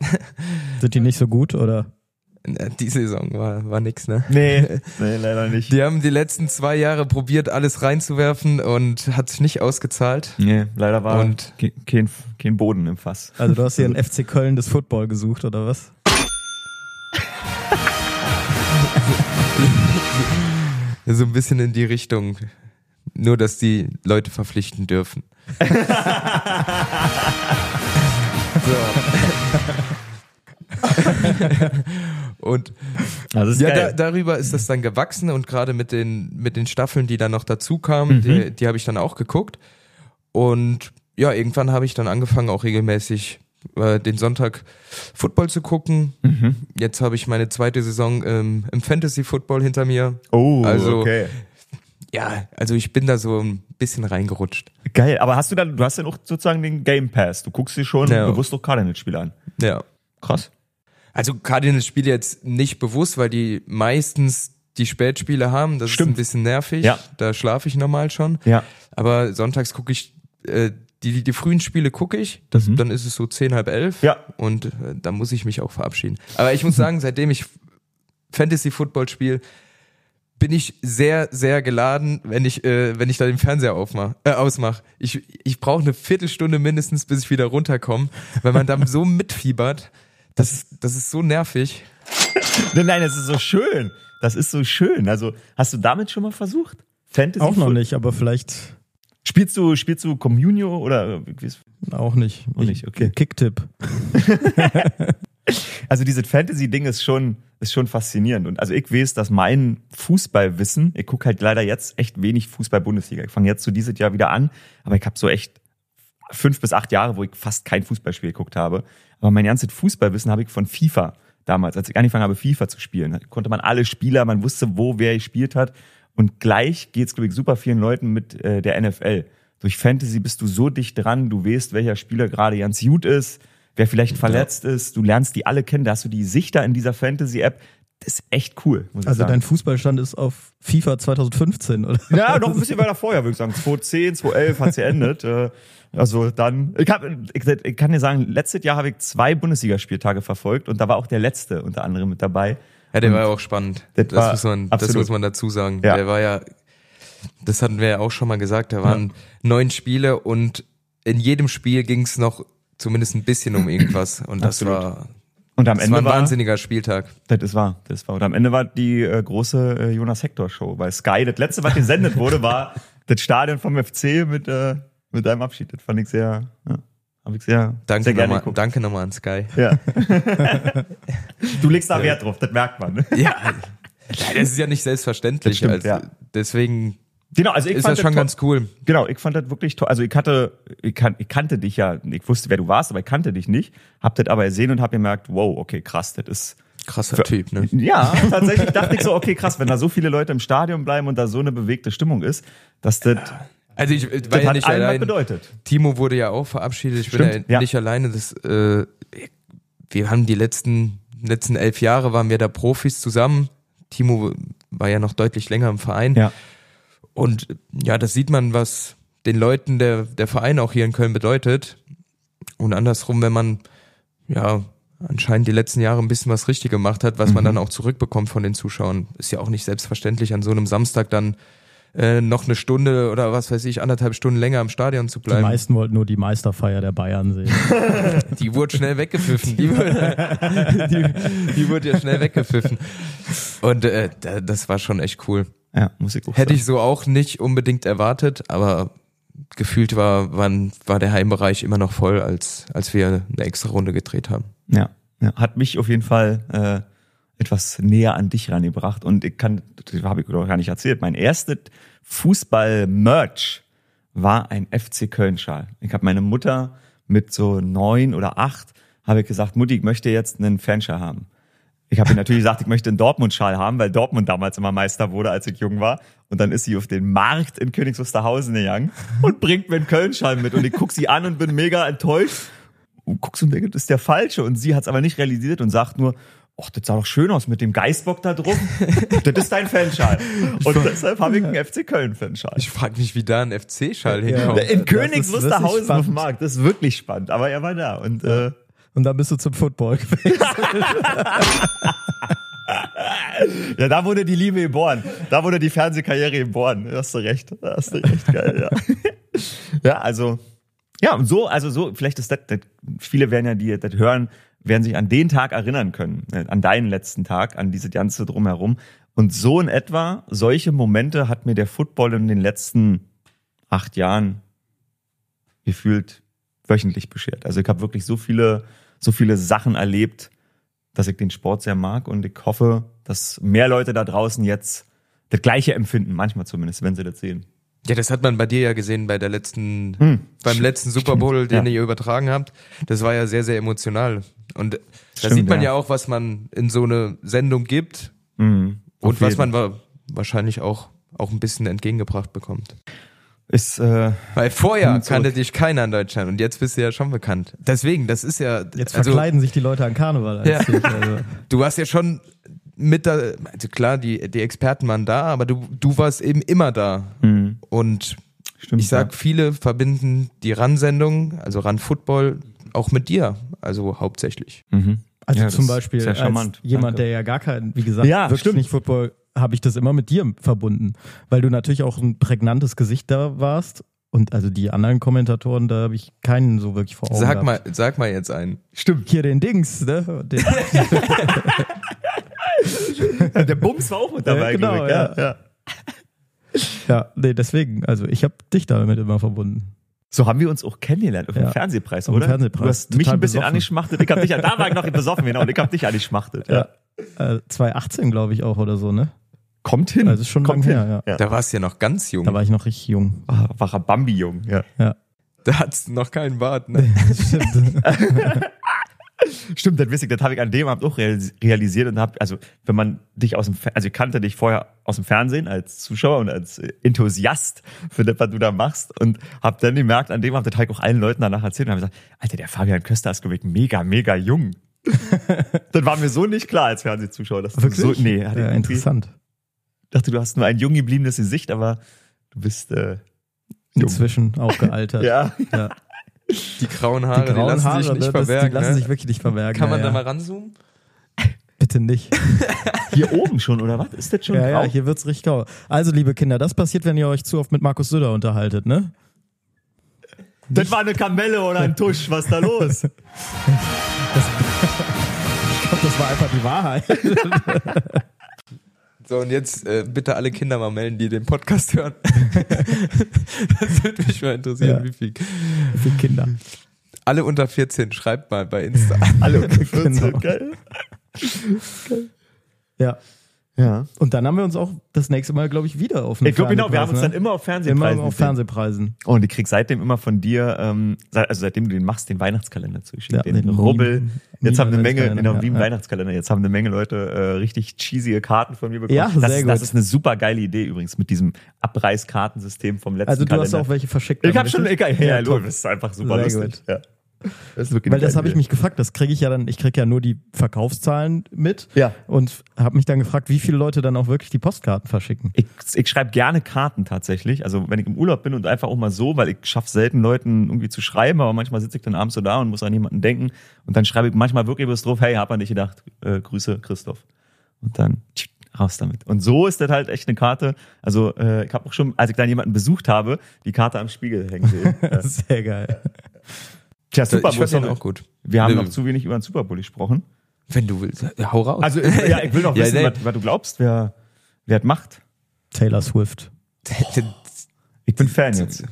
S1: Sind die nicht so gut oder?
S2: Die Saison war, war nix, ne?
S3: Nee, nee, leider nicht.
S2: Die haben die letzten zwei Jahre probiert, alles reinzuwerfen und hat sich nicht ausgezahlt.
S3: Nee, leider war
S2: Und-
S3: ke- kein, kein Boden im Fass.
S1: Also du hast hier einen FC Köln des Football gesucht oder was?
S2: So ein bisschen in die Richtung. Nur, dass die Leute verpflichten dürfen. so. Und
S3: ist
S2: ja, da, darüber ist das dann gewachsen und gerade mit den, mit den Staffeln, die dann noch dazu kamen, die, die habe ich dann auch geguckt. Und ja, irgendwann habe ich dann angefangen, auch regelmäßig äh, den Sonntag Football zu gucken. Jetzt habe ich meine zweite Saison ähm, im Fantasy Football hinter mir.
S3: oh,
S2: also-
S3: okay.
S2: Ja, also ich bin da so ein bisschen reingerutscht.
S3: Geil, aber hast du dann, du hast dann auch sozusagen den Game Pass. Du guckst dir schon
S2: Ja.
S3: bewusst doch Cardinals-Spiele an.
S2: Ja.
S3: Krass.
S2: Also Cardinals spiele jetzt nicht bewusst, weil die meistens die Spätspiele haben. Das
S3: Stimmt.
S2: ist ein bisschen nervig.
S3: Ja.
S2: Da schlafe ich normal schon.
S3: Ja.
S2: Aber sonntags gucke ich, äh, die, die, die frühen Spiele gucke ich. Das, Dann ist es so zehn, halb elf.
S3: Mhm. Ja.
S2: Und äh, da muss ich mich auch verabschieden. Aber ich muss sagen, seitdem ich Fantasy Football spiele, bin ich sehr, sehr geladen, wenn ich, äh, wenn ich da den Fernseher aufmach, äh, ausmache. Ich, ich brauche eine Viertelstunde mindestens, bis ich wieder runterkomme, weil man dann so mitfiebert. Das ist, das ist so nervig.
S3: Nein, nein, das ist so schön. Das ist so schön. Also, hast du damit schon mal versucht? Fantasy
S1: Auch noch nicht, aber vielleicht
S3: Spielst du, spielst du Communio oder wie ist-
S1: auch nicht.
S3: Auch nicht, okay.
S1: Kicktipp.
S3: also dieses Fantasy-Ding ist schon, ist schon faszinierend. Und also ich weiß, dass mein Fußballwissen, ich gucke halt leider jetzt echt wenig Fußball-Bundesliga. Ich fange jetzt so dieses Jahr wieder an, aber ich habe so echt fünf bis acht Jahre, wo ich fast kein Fußballspiel geguckt habe. Aber mein ganzes Fußballwissen habe ich von FIFA damals, als ich angefangen habe, FIFA zu spielen. Da konnte man alle Spieler, man wusste, wo wer gespielt hat. Und gleich geht's glaube ich, super vielen Leuten mit äh, der NFL. Durch Fantasy bist du so dicht dran, du weißt, welcher Spieler gerade ganz gut ist, wer vielleicht verletzt ist, du lernst die alle kennen, da hast du die Sichter in dieser Fantasy-App. Das ist echt cool, muss ich
S1: Also
S3: sagen.
S1: dein Fußballstand ist auf FIFA 2015, oder?
S3: Ja, noch ein bisschen weiter vorher, würde ich sagen. 2010, 2011 hat sie endet. Äh, Also dann, ich, hab, ich, ich kann dir sagen, letztes Jahr habe ich zwei Bundesligaspieltage verfolgt und da war auch der letzte unter anderem mit dabei.
S2: Ja, der war ja auch spannend.
S3: das
S2: Das, muss man, das muss man dazu sagen.
S3: Ja.
S2: Der war ja, das hatten wir ja auch schon mal gesagt, da waren neun Spiele und in jedem Spiel ging es noch zumindest ein bisschen um irgendwas. Und das
S3: Absolut.
S2: war,
S3: Und am
S2: das
S3: Ende
S2: war ein
S3: war,
S2: wahnsinniger Spieltag.
S3: das ist wahr, das wahr. Und am Ende war die äh, große äh, Jonas Hector Show, weil Sky, das letzte, was gesendet wurde, war das Stadion vom FC mit, äh, mit deinem Abschied. Das fand ich sehr, ja, habe ich sehr,
S2: Danke
S3: sehr gerne
S2: nochmal, danke nochmal an Sky.
S3: Ja. du legst da Wert drauf, das merkt man. Ne?
S2: Ja, das ist ja nicht selbstverständlich.
S3: Stimmt,
S2: also,
S3: ja.
S2: Deswegen
S3: Genau, also ich
S2: ist
S3: fand
S2: das schon ganz cool.
S3: Genau, ich fand das wirklich toll. Also ich hatte, ich, kan ich kannte dich ja, ich wusste, wer du warst, aber ich kannte dich nicht. Hab das aber gesehen und hab gemerkt, wow, okay, krass, das ist.
S2: Krasser Typ, ne?
S3: Ja, tatsächlich dachte ich so, okay, krass, wenn da so viele Leute im Stadion bleiben und da so eine bewegte Stimmung ist, dass das,
S2: Also ich war
S3: das
S2: ja nicht allein.
S3: bedeutet.
S2: Timo wurde ja auch verabschiedet. Ich bin
S3: Stimmt,
S2: ja
S3: ja.
S2: nicht alleine. Das, äh, wir haben die letzten, letzten elf Jahre waren wir da Profis zusammen. Timo war ja noch deutlich länger im Verein.
S3: Ja.
S2: Und ja, das sieht man, was den Leuten der, der Verein auch hier in Köln bedeutet. Und andersrum, wenn man ja anscheinend die letzten Jahre ein bisschen was richtig gemacht hat, was
S3: Mhm.
S2: man dann auch zurückbekommt von den Zuschauern, ist ja auch nicht selbstverständlich, an so einem Samstag dann äh, noch eine Stunde oder was weiß ich, anderthalb Stunden länger im Stadion zu
S1: Die
S2: bleiben.
S1: meisten wollten nur die Meisterfeier der Bayern sehen.
S2: Die wurde schnell weggepfiffen. Die wurde, die, die wurde ja schnell weggepfiffen. Und äh, da- das war schon echt cool.
S3: Ja, muss ich auch
S2: Hätte
S3: sagen.
S2: ich so auch nicht unbedingt erwartet, aber gefühlt war, waren, war der Heimbereich immer noch voll, als, als wir eine extra Runde gedreht haben.
S3: Ja, ja, hat mich auf jeden Fall äh, etwas näher an dich rangebracht. Und ich kann, das habe ich doch gar nicht erzählt, mein erstes Fußball-Merch war ein FC Köln-Schal. Ich habe meine Mutter mit so neun oder acht, habe ich gesagt, Mutti, ich möchte jetzt einen Fanschal haben. Ich habe ihr natürlich gesagt, ich möchte einen Dortmund-Schal haben, weil Dortmund damals immer Meister wurde, als ich jung war. Und dann ist sie auf den Markt in Königs Wusterhausen gegangen und bringt mir einen Köln-Schal mit. Und ich guck sie an und bin mega enttäuscht und guckst und denke, das ist der falsche. Und sie hat es aber nicht realisiert und sagt nur, ach, das sah doch schön aus mit dem Geißbock da drauf. das ist dein Fanschal. Und deshalb habe ich einen FC Köln-Fanschal.
S2: Ich frage mich, wie da ein FC-Schal hinkommt.
S3: In Königs Wusterhausen auf dem. Markt. Das ist wirklich spannend. Aber er war da. Und äh,
S1: Und dann bist du zum Football gewesen.
S3: ja, da wurde die Liebe geboren. Da wurde die Fernsehkarriere geboren. Da hast du recht. Da hast du recht. Geil, ja. ja, also, ja, und so, also so, vielleicht ist das, das viele werden ja, die das hören, werden sich an den Tag erinnern können, an deinen letzten Tag, an diese ganze drumherum. Und so in etwa, solche Momente hat mir der Football in den letzten acht Jahren gefühlt wöchentlich beschert. Also ich habe wirklich so viele, so viele Sachen erlebt, dass ich den Sport sehr mag und ich hoffe, dass mehr Leute da draußen jetzt das gleiche empfinden, manchmal zumindest, wenn sie das sehen.
S2: Ja, das hat man bei dir ja gesehen bei der letzten, beim letzten Super Bowl, den
S3: ja.
S2: ihr übertragen habt. Das war ja sehr, sehr emotional. Und da sieht man
S3: ja.
S2: ja. auch, was man in so eine Sendung gibt
S3: Mhm.
S2: Und was man wa wahrscheinlich auch, auch ein bisschen entgegengebracht bekommt.
S3: Ist äh,
S2: Weil vorher kannte dich keiner in Deutschland und jetzt bist du ja schon bekannt. Deswegen, das ist ja,
S1: Jetzt
S2: also,
S1: verkleiden sich die Leute an Karneval. Als
S2: Ja.
S1: ich, also.
S2: du warst ja schon mit da, also klar, die, die Experten waren da, aber du, du warst eben immer da. Und
S3: stimmt.
S2: ich sag,
S3: ja.
S2: viele verbinden die RAN-Sendung, also RAN Football, auch mit dir, also hauptsächlich.
S1: Also
S3: Ja,
S1: zum Beispiel als
S3: charmant.
S1: jemand,
S3: Danke.
S1: der ja gar kein, wie gesagt,
S3: Ja,
S1: wirklich
S3: stimmt.
S1: nicht Football, habe ich das immer mit dir verbunden, weil du natürlich auch ein prägnantes Gesicht da warst und also die anderen Kommentatoren, da habe ich keinen so wirklich vor Augen.
S2: Sag
S1: gehabt.
S2: mal, sag mal jetzt einen.
S3: Stimmt.
S1: hier den Dings, ne? Den,
S3: Der Bums war auch mit dabei,
S1: Ja, genau,
S3: ich,
S1: ja.
S3: ja.
S1: ja, nee, deswegen, also ich habe dich damit immer verbunden.
S3: So haben wir uns auch kennengelernt auf dem
S1: Ja.
S3: Fernsehpreis,
S1: Auf dem
S3: oder?
S1: Fernsehpreis.
S3: Du hast mich ein bisschen
S1: besoffen.
S3: angeschmachtet. Ich hab dich, da war ich noch besoffen, genau. Und ich hab dich angeschmachtet. Ja.
S1: Äh, 2018 glaube ich auch oder so, ne?
S3: Kommt hin.
S1: Also ist schon
S3: Kommt
S1: lang
S3: hin.
S1: her, ja.
S2: Da warst du ja noch ganz jung.
S1: Da war ich noch richtig jung.
S3: Ah, War er Bambi-Jung, ja.
S1: Ja.
S2: da hattest du noch keinen Bart. Ne?
S1: Stimmt.
S3: Stimmt, das ich, das habe ich an dem Abend auch realis- realisiert und habe, also wenn man dich aus dem, also ich kannte dich vorher aus dem Fernsehen als Zuschauer und als Enthusiast für das, was du da machst und habe dann gemerkt, an dem Abend, das habe ich auch allen Leuten danach erzählt und habe gesagt, Alter, der Fabian Köster ist ich mega, mega jung. das war mir so nicht klar als Fernsehzuschauer, dass du so, nee, ich
S1: ja,
S3: irgendwie-
S1: interessant.
S3: Dachte, du hast nur ein jung gebliebenes Gesicht, aber du bist, äh, jung.
S1: Inzwischen auch gealtert.
S3: Ja.
S1: ja.
S2: Die grauen Haare, die,
S1: grauen
S2: lassen
S1: Haare,
S2: sich nicht
S1: ne, das-
S2: verbergen.
S1: Die lassen
S2: ne?
S1: sich wirklich nicht verbergen.
S2: Kann man
S1: ja,
S2: da
S1: ja.
S2: mal ranzoomen?
S1: Bitte nicht.
S3: Hier oben schon, oder was? Ist das schon
S1: Ja, ja,
S3: grau?
S1: hier wird's richtig grau. Also, liebe Kinder, das passiert, wenn ihr euch zu oft mit Markus Söder unterhaltet, ne?
S3: Das war eine Kamelle oder ein Tusch, was ist da los?
S1: Ich glaube, das war einfach die Wahrheit.
S2: So, und jetzt äh, bitte alle Kinder mal melden, die den Podcast hören. das würde mich mal interessieren,
S1: Ja.
S2: wie viel.
S1: Für Kinder.
S2: Alle unter 14, schreibt mal bei Insta.
S3: Alle unter 14,
S1: Genau.
S3: geil.
S1: Ja.
S3: Ja.
S1: Und dann haben wir uns auch das nächste Mal, glaube ich, wieder auf dem
S3: Ich glaube genau, wir haben uns dann immer auf
S1: ne?
S3: Fernsehpreisen
S1: immer auf. Fernsehpreisen.
S3: Oh, und ich krieg seitdem immer von dir, ähm, also seitdem du den machst, den Weihnachtskalender zugeschickt.
S1: Ja,
S3: den,
S1: den
S3: Rubbel.
S1: Meme-
S3: Jetzt haben eine Menge, genau, wie ein
S1: ja.
S3: Weihnachtskalender. Jetzt haben eine Menge Leute äh, richtig cheesy Karten von mir bekommen.
S1: Ja,
S3: das,
S1: sehr
S3: ist, das
S1: gut.
S3: ist eine super geile Idee übrigens mit diesem Abreißkartensystem vom letzten
S1: Also du
S3: Kalender.
S1: hast auch welche verschickt.
S3: ich habe schon, ich, ja, ja,
S1: top.
S3: das ist einfach super
S1: Sehr
S3: lustig. Ja. Das ist wirklich
S1: Weil das habe ich mich gefragt, das kriege ich ja dann, ich kriege ja nur die Verkaufszahlen mit
S3: Ja.
S1: und habe mich dann gefragt, wie viele Leute dann auch wirklich die Postkarten verschicken.
S3: Ich, ich schreibe gerne Karten tatsächlich. Also wenn ich im Urlaub bin und einfach auch mal so, weil ich schaffe selten Leuten irgendwie zu schreiben, aber manchmal sitze ich dann abends so da und muss an jemanden denken. Und dann schreibe ich manchmal wirklich bloß drauf, hey, hab an dich gedacht, äh, Grüße Christoph. Und dann raus damit. Und so ist das halt echt eine Karte. Also äh, ich habe auch schon, als ich dann jemanden besucht habe, die Karte am Spiegel hängen sehen.
S1: Sehr geil.
S3: Tja, Super
S2: ich
S3: Bowl,
S2: fand
S3: sorry.
S2: auch gut.
S3: Wir haben
S2: Nö.
S3: noch zu wenig über den Super Bowl gesprochen.
S2: Wenn du willst. Ja, hau raus.
S3: Also ja, ich will noch
S2: Ja,
S3: wissen, was, was du glaubst, wer, wer das macht.
S1: Taylor Swift.
S3: Ich bin Fan jetzt.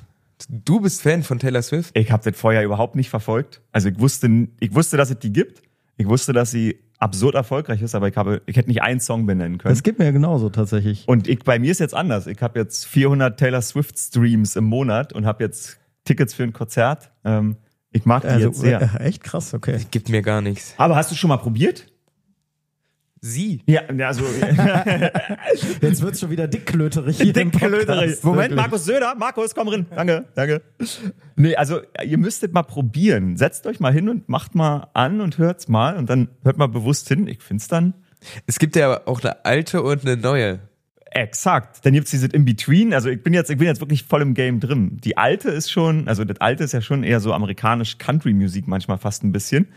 S2: Du bist Fan von Taylor Swift?
S3: Ich habe das vorher überhaupt nicht verfolgt. Also ich wusste, ich wusste, dass es die gibt. Ich wusste, dass sie absurd erfolgreich ist, aber ich habe, ich hätte nicht einen Song benennen können.
S1: Das geht mir ja genauso tatsächlich.
S3: Und ich, bei mir ist jetzt anders. Ich habe jetzt 400 Taylor Swift Streams im Monat und habe jetzt Tickets für ein Konzert. Ähm, ich mag die
S1: Also
S3: jetzt sehr.
S1: äh, echt krass, okay.
S2: Gibt mir gar nichts.
S3: Aber hast du schon mal probiert?
S2: Sie.
S3: Ja, also
S1: Jetzt wird's schon wieder dickklöterig hier im
S3: Dickklöterig.
S1: Podcast.
S3: Moment,
S1: Wirklich.
S3: Markus Söder. Markus, komm rein. Danke, danke. Nee, also ihr müsstet mal probieren. Setzt euch mal hin und macht mal an und hört's mal und dann hört mal bewusst hin. Ich find's dann
S2: Es gibt ja auch eine alte und eine neue.
S3: Exakt. Dann gibt's diese In-Between. Also ich bin jetzt, ich bin jetzt wirklich voll im Game drin. Die alte ist schon, also das alte ist ja schon eher so amerikanisch Country-Musik manchmal fast ein bisschen.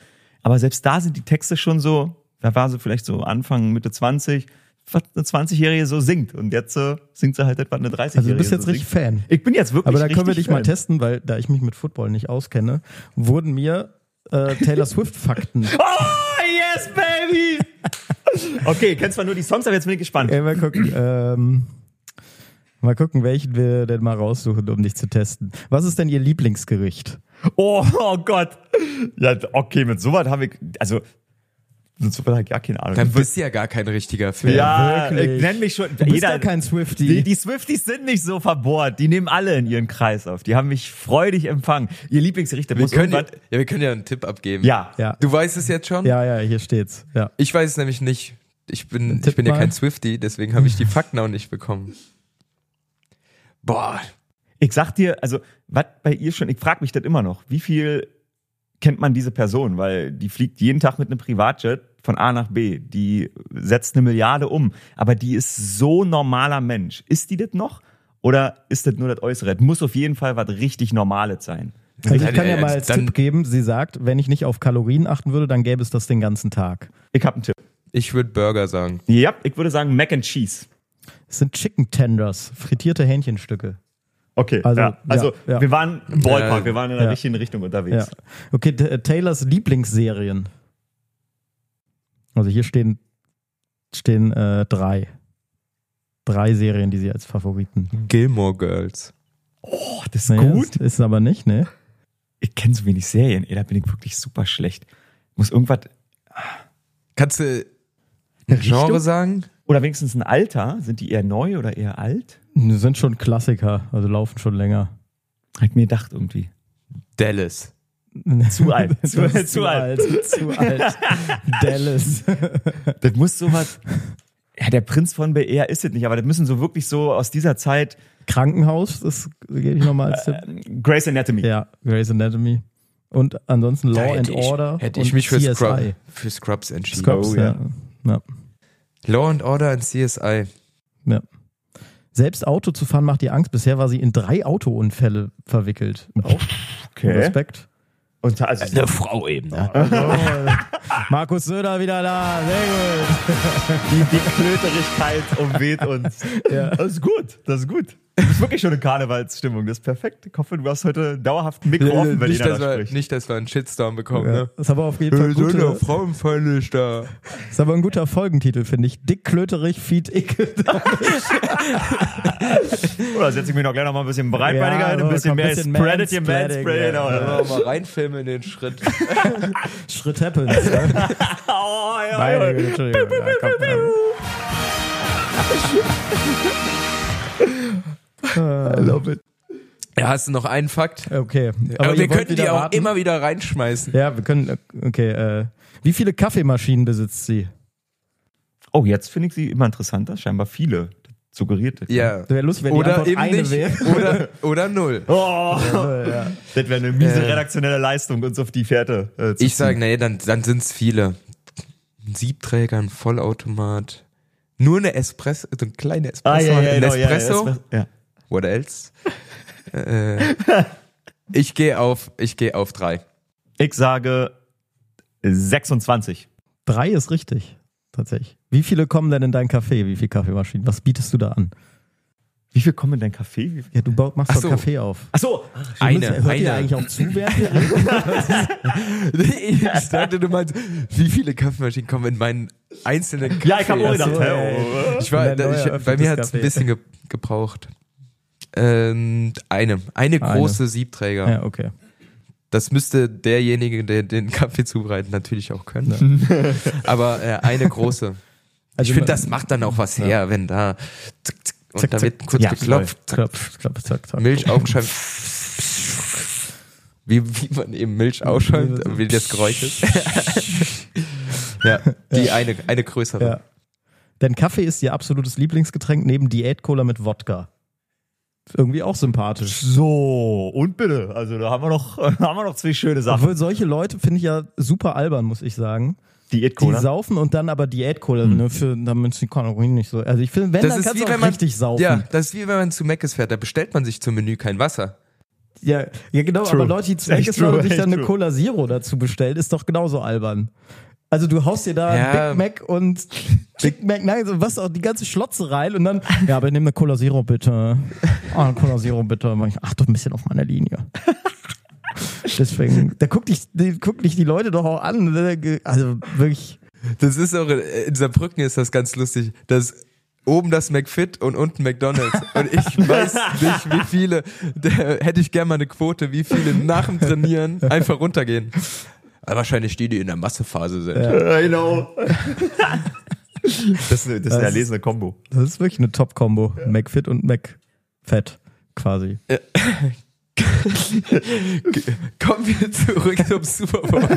S3: Aber selbst da sind die Texte schon so, da war sie vielleicht so Anfang, Mitte 20, was eine 20-Jährige so singt. Und jetzt äh, singt sie halt etwa eine 30-Jährige.
S1: Also du bist jetzt
S3: so
S1: richtig
S3: singt.
S1: Fan.
S3: Ich bin jetzt wirklich
S1: Aber da können wir dich mal
S3: Fan.
S1: testen, weil da ich mich mit Football nicht auskenne, wurden mir äh, Taylor Swift Fakten.
S3: Oh, yes, baby! okay, kennst zwar nur die Songs, aber jetzt bin ich gespannt.
S1: Ey, mal gucken, ähm, mal gucken, welchen wir denn mal raussuchen, um dich zu testen. Was ist denn Ihr Lieblingsgericht?
S3: Oh, oh Gott. Ja, okay, mit sowas habe ich, also, sowas habe ich gar keine Ahnung.
S2: Dann bist du ja gar kein richtiger Fan.
S3: ja,
S1: wirklich.
S3: ich nenn mich schon.
S1: Du bist ja kein Swiftie.
S3: Die, die Swifties sind nicht so verbohrt. Die nehmen alle in ihren Kreis auf. Die haben mich freudig empfangen. Ihr Lieblingsgericht, der
S2: Wir
S3: muss
S2: können, ja, ja, wir können ja einen Tipp abgeben.
S3: Ja.
S1: Ja.
S2: Du weißt es jetzt schon?
S1: Ja, ja, hier steht's. Ja.
S2: Ich weiß es nämlich nicht. Ich bin, ich bin ja kein Swifty, deswegen habe ich die Fakten auch nicht bekommen. Boah,
S3: Ich sag dir, also, was bei ihr schon, ich frage mich das immer noch, wie viel kennt man diese Person? Weil die fliegt jeden Tag mit einem Privatjet von A nach B. Die setzt eine Milliarde um. Aber die ist so normaler Mensch. Ist die das noch? Oder ist das nur das Äußere? Das muss auf jeden Fall was richtig Normales sein.
S1: Also ich kann ja mal als
S2: dann-
S1: Tipp geben, sie sagt, wenn ich nicht auf Kalorien achten würde, dann gäbe es das den ganzen Tag.
S3: Ich habe einen Tipp.
S2: ich würde Burger sagen.
S3: Ja, ich würde sagen Mac and Cheese.
S1: Es sind Chicken Tenders, frittierte Hähnchenstücke.
S3: Okay,
S1: Also,
S3: ja. also
S1: ja, ja.
S3: wir waren im Ballpark,
S2: Ja.
S3: wir waren in der
S1: Ja.
S3: richtigen Richtung
S1: Ja.
S3: unterwegs.
S1: Okay, äh, Taylors Lieblingsserien. Also hier stehen, stehen äh, drei. Drei Serien, die sie als Favoriten.
S2: Gilmore Girls.
S3: Oh, das ist
S1: Nee,
S3: gut.
S1: Ist, ist aber nicht, ne?
S3: Ich kenne so wenig Serien, ey, da bin ich wirklich super schlecht. Muss irgendwas,
S2: Kannst du ein Genre sagen?
S3: oder wenigstens ein Alter, sind die eher neu oder eher alt?
S1: Die sind schon Klassiker, also laufen schon länger.
S3: Ich mir gedacht irgendwie.
S2: Dallas.
S3: Zu alt. Zu-
S1: ist
S3: zu alt.
S1: Zu alt. Dallas.
S3: Das muss sowas, ja, der Prinz von BR ist es nicht, aber das müssen so wirklich so aus dieser Zeit,
S1: Krankenhaus, das gebe ich nochmal als Tipp.
S3: äh, Grey's Anatomy.
S1: Ja, Grey's Anatomy. Und ansonsten Law and
S2: ich,
S1: Order.
S2: Hätte
S1: und
S2: ich mich für,
S1: CSI.
S2: Scrub, für Scrubs entschieden.
S1: Scrubs,
S3: Oh,
S1: ja.
S3: ja.
S1: ja.
S2: Law and Order und CSI.
S1: ja. Selbst Auto zu fahren macht ihr Angst. Bisher war sie in drei Autounfälle verwickelt. Auch
S3: Okay.
S1: Respekt.
S3: Und also,
S2: Eine Frau eben, ne?
S1: Markus Söder wieder da. Sehr gut.
S3: die, die Klöterigkeit umweht uns.
S1: Ja.
S3: Das ist gut, das ist gut. Du bist wirklich schon in Karnevalsstimmung, das ist perfekt. Ich hoffe, du hast heute dauerhaft ein Mikro offen, wenn
S2: nicht,
S3: jeder
S2: dass
S3: da
S2: wir,
S3: spricht.
S2: nicht, dass wir einen Shitstorm bekommen,
S1: Ja.
S2: ne?
S1: Das ist aber auf jeden Fall ein
S2: eine
S1: guter,
S2: frauenfeindlich da.
S1: ist aber ein guter Folgentitel, finde ich. Dick, klöterig, Feed, Icke.
S3: Oder setze ich mich noch gleich noch mal ein bisschen breitbeiniger
S1: Ja,
S3: ein
S1: aber
S3: bisschen mehr
S1: bisschen
S3: Spread it, ihr
S1: Mansplaining,
S3: Mansplay.
S1: ja.
S3: Genau.
S2: Wollen wir mal reinfilmen in den Schritt.
S1: Schritt happens. Ne?
S3: Oh, ja,
S1: Meine
S3: ja.
S1: Entschuldigung. Ja,
S3: I love it.
S2: Ja, hast du noch einen Fakt?
S1: ja. Okay.
S2: Aber, wir könnten die auch
S1: warten?
S2: immer wieder reinschmeißen.
S1: Ja, wir können. Okay. Äh, wie viele Kaffeemaschinen besitzt sie?
S3: Oh, jetzt finde ich sie immer interessanter. Scheinbar viele. Das Suggeriert. das.
S2: Ja.
S1: Wäre lustig, wenn die
S2: Oder
S1: Antwort
S2: eben
S1: eine
S2: nicht.
S1: wäre.
S2: Oder, oder null.
S3: Oh,
S1: ja.
S3: das wäre eine miese
S2: Äh.
S3: redaktionelle Leistung, uns auf die Fährte äh, zu
S2: Ich sage, nee, dann, dann sind es viele. Ein Siebträger, ein Vollautomat. Nur eine Espresso, so ein kleiner Espresso.
S3: Ah, ja, ja,
S2: ein
S3: genau, ja,
S2: Espresso.
S3: ja, ja.
S2: What else? äh, ich gehe auf, ich gehe auf drei.
S3: Ich sage 26.
S1: Drei ist richtig. Tatsächlich. Wie viele kommen denn in dein Café? Wie viele Kaffeemaschinen? Was bietest du da an?
S3: Wie viel kommen in dein Café?
S1: Ja, du bau- machst
S2: Ach
S1: doch
S2: so.
S1: einen Café auf.
S3: Ach so.
S2: Eine,
S1: Hört
S2: eine.
S1: ihr eigentlich auch zu,
S2: ich dachte, du meinst, wie viele Kaffeemaschinen kommen in meinen einzelnen Kaffee?
S3: Ja, ich habe auch gedacht,
S1: so,
S3: oh,
S2: Ich war, ich, bei mir hat es ein bisschen ge gebraucht. Ähm, eine. Eine große Siebträger.
S1: Ja, okay.
S2: Das müsste derjenige, der den Kaffee zubereitet, natürlich auch können. Aber äh, eine große.
S1: Also
S2: ich finde, das macht dann auch was her, wenn da zick, zick, und
S1: Zack,
S2: da
S1: zack,
S2: wird kurz
S3: ja,
S2: geklopft, zack,
S1: Klopf, zack, zack.
S2: Milch aufgeschäumt. Wie, wie man eben Milch ausschäumt, wie das Geräusch ist. ja, die eine, eine größere.
S1: Ja. Denn Kaffee ist ihr absolutes Lieblingsgetränk neben Diät-Cola mit Wodka. Irgendwie auch sympathisch.
S3: So, und bitte. Also da haben wir noch, haben wir noch zwei schöne Sachen.
S1: Obwohl solche Leute finde ich ja super albern, muss ich sagen. Die
S3: Diät-Cola.
S1: saufen und dann aber Diät-Cola, ne, für, damit die Kalorien nicht so. Also ich finde, wenn,
S2: Das
S1: dann
S2: ist
S1: kannst
S2: wie
S1: du auch
S2: wenn man
S1: richtig saufen.
S2: Ja, das ist wie wenn man zu Meckes fährt, da bestellt man sich zum Menü kein Wasser.
S1: Ja, ja genau,
S3: True.
S1: aber Leute, die zu Meckes fahren und sich dann eine
S3: true.
S1: Cola Zero dazu bestellen, ist doch genauso albern. Also du haust dir da
S2: Ja.
S1: Big Mac und Big Mac, nein, so was auch die ganze Schlotze rein und dann, ja, aber nimm eine Cola Zero bitte. Ah, eine Cola Zero bitte. Ich, Ach, doch ein bisschen auf meiner Linie. Deswegen, da guck dich, die, guck dich die Leute doch auch an. Also wirklich,
S2: Das ist auch, in- in Saarbrücken ist das ganz lustig, dass oben das McFit und unten McDonalds. Und ich weiß nicht, wie viele, da hätte ich gerne mal eine Quote, wie viele nach dem Trainieren einfach runtergehen. Aber wahrscheinlich die, die in der Massephase sind.
S3: Ja, genau. Das ist eine, das ist eine
S1: Das-
S3: erlesene Kombo.
S1: das ist wirklich eine Top-Kombo. McFit und McFett quasi.
S2: Kommen wir zurück zum Super Bowl.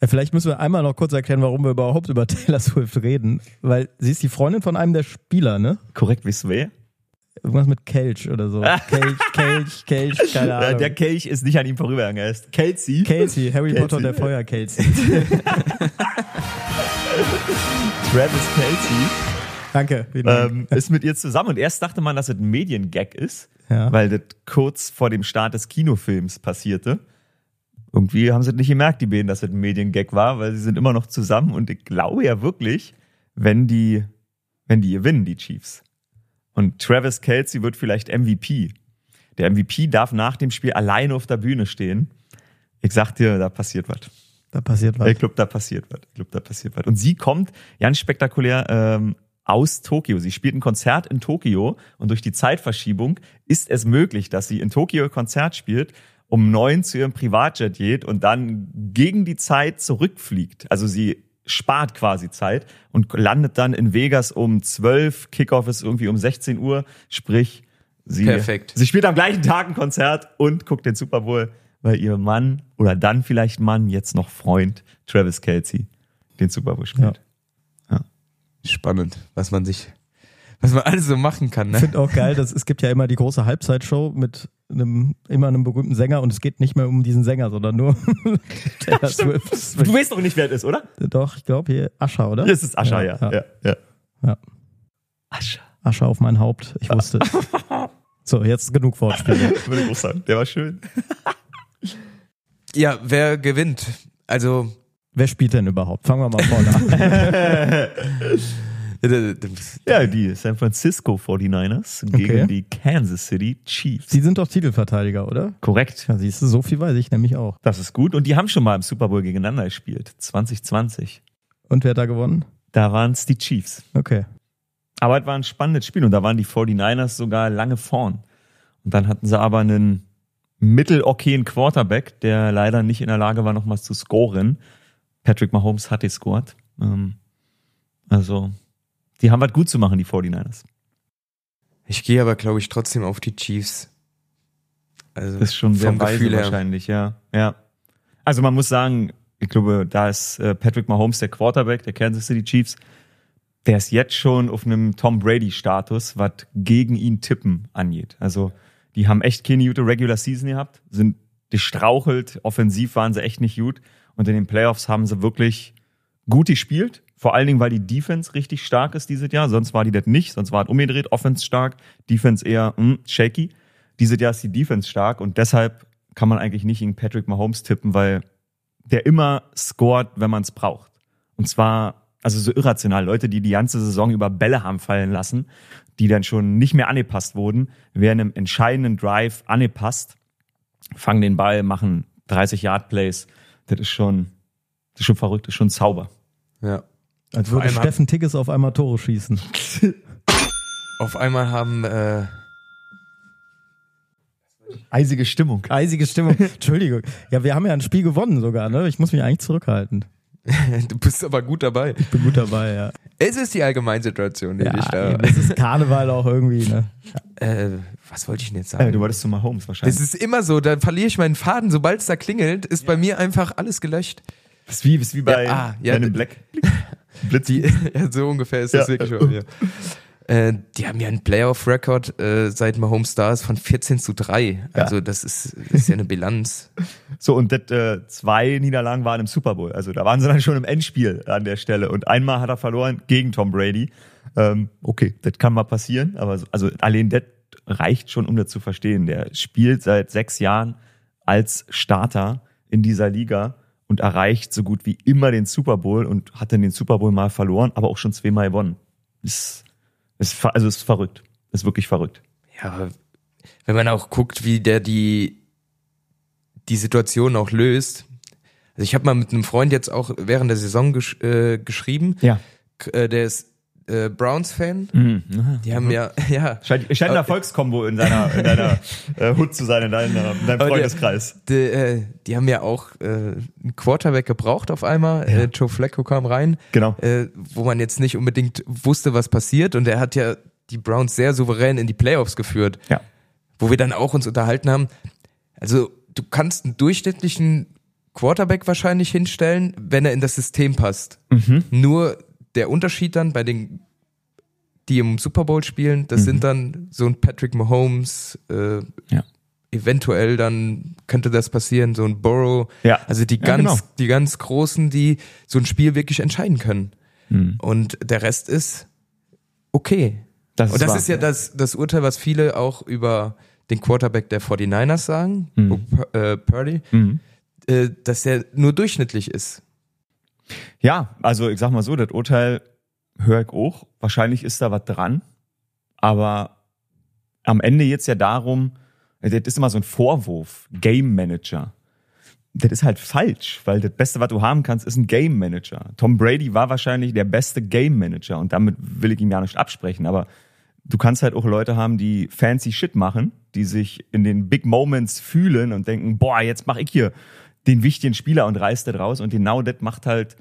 S1: Ja, vielleicht müssen wir einmal noch kurz erklären, warum wir überhaupt über Taylor Swift reden. Weil sie ist die Freundin von einem der Spieler, ne?
S3: Korrekt, wisst ihr wer?
S1: Irgendwas mit Kelch oder so. Kelch, Kelch, Kelch, keine Ahnung.
S3: Der Kelch ist nicht an ihm vorübergegangen. Er ist Kelsey.
S1: Kelsey, Harry
S3: Kelsey.
S1: Potter und der Feuer Kelsey.
S3: Travis Kelsey.
S1: Danke.
S3: ähm, ist mit ihr zusammen. Und erst dachte man, dass es ein Mediengag ist,
S1: Ja.
S3: weil das kurz vor dem Start des Kinofilms passierte. Irgendwie haben sie es nicht gemerkt, die beiden, dass es ein Mediengag war, weil sie sind immer noch zusammen. Und ich glaube ja wirklich, wenn die, wenn die gewinnen, die Chiefs. Und Travis Kelsey wird vielleicht MVP. Der MVP darf nach dem Spiel alleine auf der Bühne stehen. Ich sag dir, da passiert was.
S1: da passiert was.
S3: Ich glaube, da passiert was. Ich glaube, da passiert was. Und sie kommt ganz spektakulär ähm, aus Tokio. Sie spielt ein Konzert in Tokio und durch die Zeitverschiebung ist es möglich, dass sie in Tokio ein Konzert spielt, um neun zu ihrem Privatjet geht und dann gegen die Zeit zurückfliegt. Also sie spart quasi Zeit und landet dann in Vegas um 12. Kickoff ist irgendwie um 16 Uhr. Sprich, sie,
S2: Perfekt.
S3: sie spielt am gleichen Tag ein Konzert und guckt den Super Bowl, weil ihr Mann oder dann vielleicht Mann, jetzt noch Freund, Travis Kelsey, den Super Bowl spielt.
S2: Spannend, was man sich, was man alles so machen kann,
S1: Ich
S2: ne?
S1: finde auch geil, dass es gibt ja immer die große Halbzeitshow mit einem, immer einem berühmten Sänger und es geht nicht mehr um diesen Sänger, sondern nur um Taylor Swift.
S3: Du weißt doch nicht, wer es ist, oder?
S1: Doch, ich glaube hier Ascher, oder?
S3: Das ist Ascher, ja.
S1: Ja,
S3: ja. ja,
S1: Ja.
S3: Ascher.
S1: Ascher auf mein Haupt, ich wusste es. So, jetzt genug Wortspiele.
S3: Würde ich auch sagen. Der war schön.
S2: Ja, wer gewinnt? Also,
S1: Wer spielt denn überhaupt? Fangen wir mal vorne an.
S3: Ja, die San Francisco 49ers gegen
S1: Okay.
S3: die Kansas City Chiefs.
S1: Sie sind doch Titelverteidiger, oder?
S3: Korrekt.
S1: Ja, siehst du, so viel weiß ich nämlich auch.
S3: Das ist gut. Und die haben schon mal im Super Bowl gegeneinander gespielt. 2020.
S1: Und wer hat da gewonnen?
S3: Da waren es die Chiefs.
S1: Okay.
S3: Aber es war ein spannendes Spiel und da waren die 49ers sogar lange vorn. Und dann hatten sie aber einen mittelokayen Quarterback, der leider nicht in der Lage war, nochmals zu scoren. Patrick Mahomes hat gescored. Ähm, also, die haben was gut zu machen, die 49ers.
S2: Ich gehe aber, glaube ich, trotzdem auf die Chiefs. Also
S3: Das ist schon sehr weise
S2: Gefühl her.
S3: wahrscheinlich, ja. ja. Also man muss sagen, ich glaube, da ist äh, Patrick Mahomes der Quarterback der Kansas City Chiefs. Der ist jetzt schon auf einem Tom Brady-Status, was gegen ihn tippen angeht. Also die haben echt keine gute Regular Season gehabt, sind gestrauchelt, offensiv waren sie echt nicht gut. Und in den Playoffs haben sie wirklich gut gespielt. Vor allen Dingen, weil die Defense richtig stark ist dieses Jahr. Sonst war die das nicht. Sonst war es umgedreht. Offense stark, Defense eher hm, shaky. Dieses Jahr ist die Defense stark und deshalb kann man eigentlich nicht gegen Patrick Mahomes tippen, weil der immer scored, wenn man es braucht. Und zwar, also so irrational. Leute, die die ganze Saison über Bälle haben fallen lassen, die dann schon nicht mehr angepasst wurden, werden im entscheidenden Drive angepasst, fangen den Ball, machen 30 Yard Plays. Das ist schon, das ist schon verrückt, das ist schon Zauber.
S2: Ja.
S1: Als würde Steffen Tigges auf einmal Tore schießen.
S2: Auf einmal haben äh,
S3: Eisige Stimmung.
S1: Eisige Stimmung. Entschuldigung. Ja, wir haben ja ein Spiel gewonnen sogar, ne? Ich muss mich eigentlich zurückhalten.
S2: du bist aber gut dabei.
S1: Ich bin gut dabei, ja.
S2: Es ist die Allgemeinsituation, die
S1: Ja,
S2: da.
S1: eben, das ist Karneval auch irgendwie, ne?
S2: Äh, was wollte ich denn jetzt
S3: Äh,
S2: sagen?
S3: du wolltest zu Mahomes
S2: Es
S3: wahrscheinlich.
S2: ist immer so, da verliere ich meinen Faden, sobald es da klingelt, ist bei mir einfach alles gelöscht.
S3: Das ist wie, das ist wie bei
S2: Ja, ah, ja,
S3: Black Blitz.
S2: Die, ja, so ungefähr ist das
S3: Ja.
S2: wirklich bei mir. Äh, die haben ja einen Playoff-Record äh, seit Mahomes ist von 14 zu 3. Also das, ist, das ist ja eine Bilanz.
S3: So, und das, äh, zwei Niederlagen waren im Super Bowl. Also da waren sie dann schon im Endspiel an der Stelle. Und einmal hat er verloren gegen Tom Brady. Ähm, okay, das kann mal passieren, aber so, also allein das reicht schon, um das zu verstehen. Der spielt seit sechs Jahren als Starter in dieser Liga und erreicht so gut wie immer den Super Bowl und hat dann den Super Bowl mal verloren, aber auch schon zweimal gewonnen. Ist, ist, also ist verrückt. Ist wirklich verrückt.
S2: Ja, wenn man auch guckt, wie der die, die Situation auch löst. Also ich habe mal mit einem Freund jetzt auch während der Saison gesch äh, geschrieben.
S3: Ja.
S2: Äh, der ist äh, Browns-Fan.
S3: Mhm.
S2: Die haben ja, ja,
S3: Scheint, scheint ein Erfolgskombo in deiner, in deiner äh, Hut zu sein, in, deiner, in deinem Freundeskreis.
S2: die, äh, die haben ja auch äh, einen Quarterback gebraucht auf einmal. Äh, Joe Flacco kam rein.
S3: Genau.
S2: äh, wo man jetzt nicht unbedingt wusste, was passiert. Und er hat ja die Browns sehr souverän in die Playoffs geführt,
S3: Ja.
S2: wo wir dann auch uns unterhalten haben. Also du kannst einen durchschnittlichen Quarterback wahrscheinlich hinstellen, wenn er in das System passt.
S3: Mhm.
S2: Nur der Unterschied dann bei den, die im Super Bowl spielen, das sind dann so ein Patrick Mahomes, äh,
S3: Mhm. Ja.
S2: eventuell dann könnte das passieren, so ein Burrow.
S3: Ja.
S2: Also die
S3: Ja,
S2: ganz,
S3: genau.
S2: die ganz Großen, die so ein Spiel wirklich entscheiden können.
S3: Mhm.
S2: Und der Rest ist okay.
S3: Das
S2: Und das
S3: wahr,
S2: ist ja das, das Urteil, was viele auch über den Quarterback der 49ers sagen, Brock, äh, Purdy,
S3: Mhm.
S2: äh, dass er nur durchschnittlich ist.
S3: Ja, also ich sag mal so, das Urteil höre ich auch. Wahrscheinlich ist da was dran. Aber am Ende jetzt ja darum, das ist immer so ein Vorwurf, Game Manager. Das ist halt falsch, weil das Beste, was du haben kannst, ist ein Game Manager. Tom Brady war wahrscheinlich der beste Game Manager und damit will ich ihm gar nicht absprechen, aber du kannst halt auch Leute haben, die fancy Shit machen, die sich in den Big Moments fühlen und denken, boah, jetzt mach ich hier den wichtigen Spieler und reiß das raus und genau das macht halt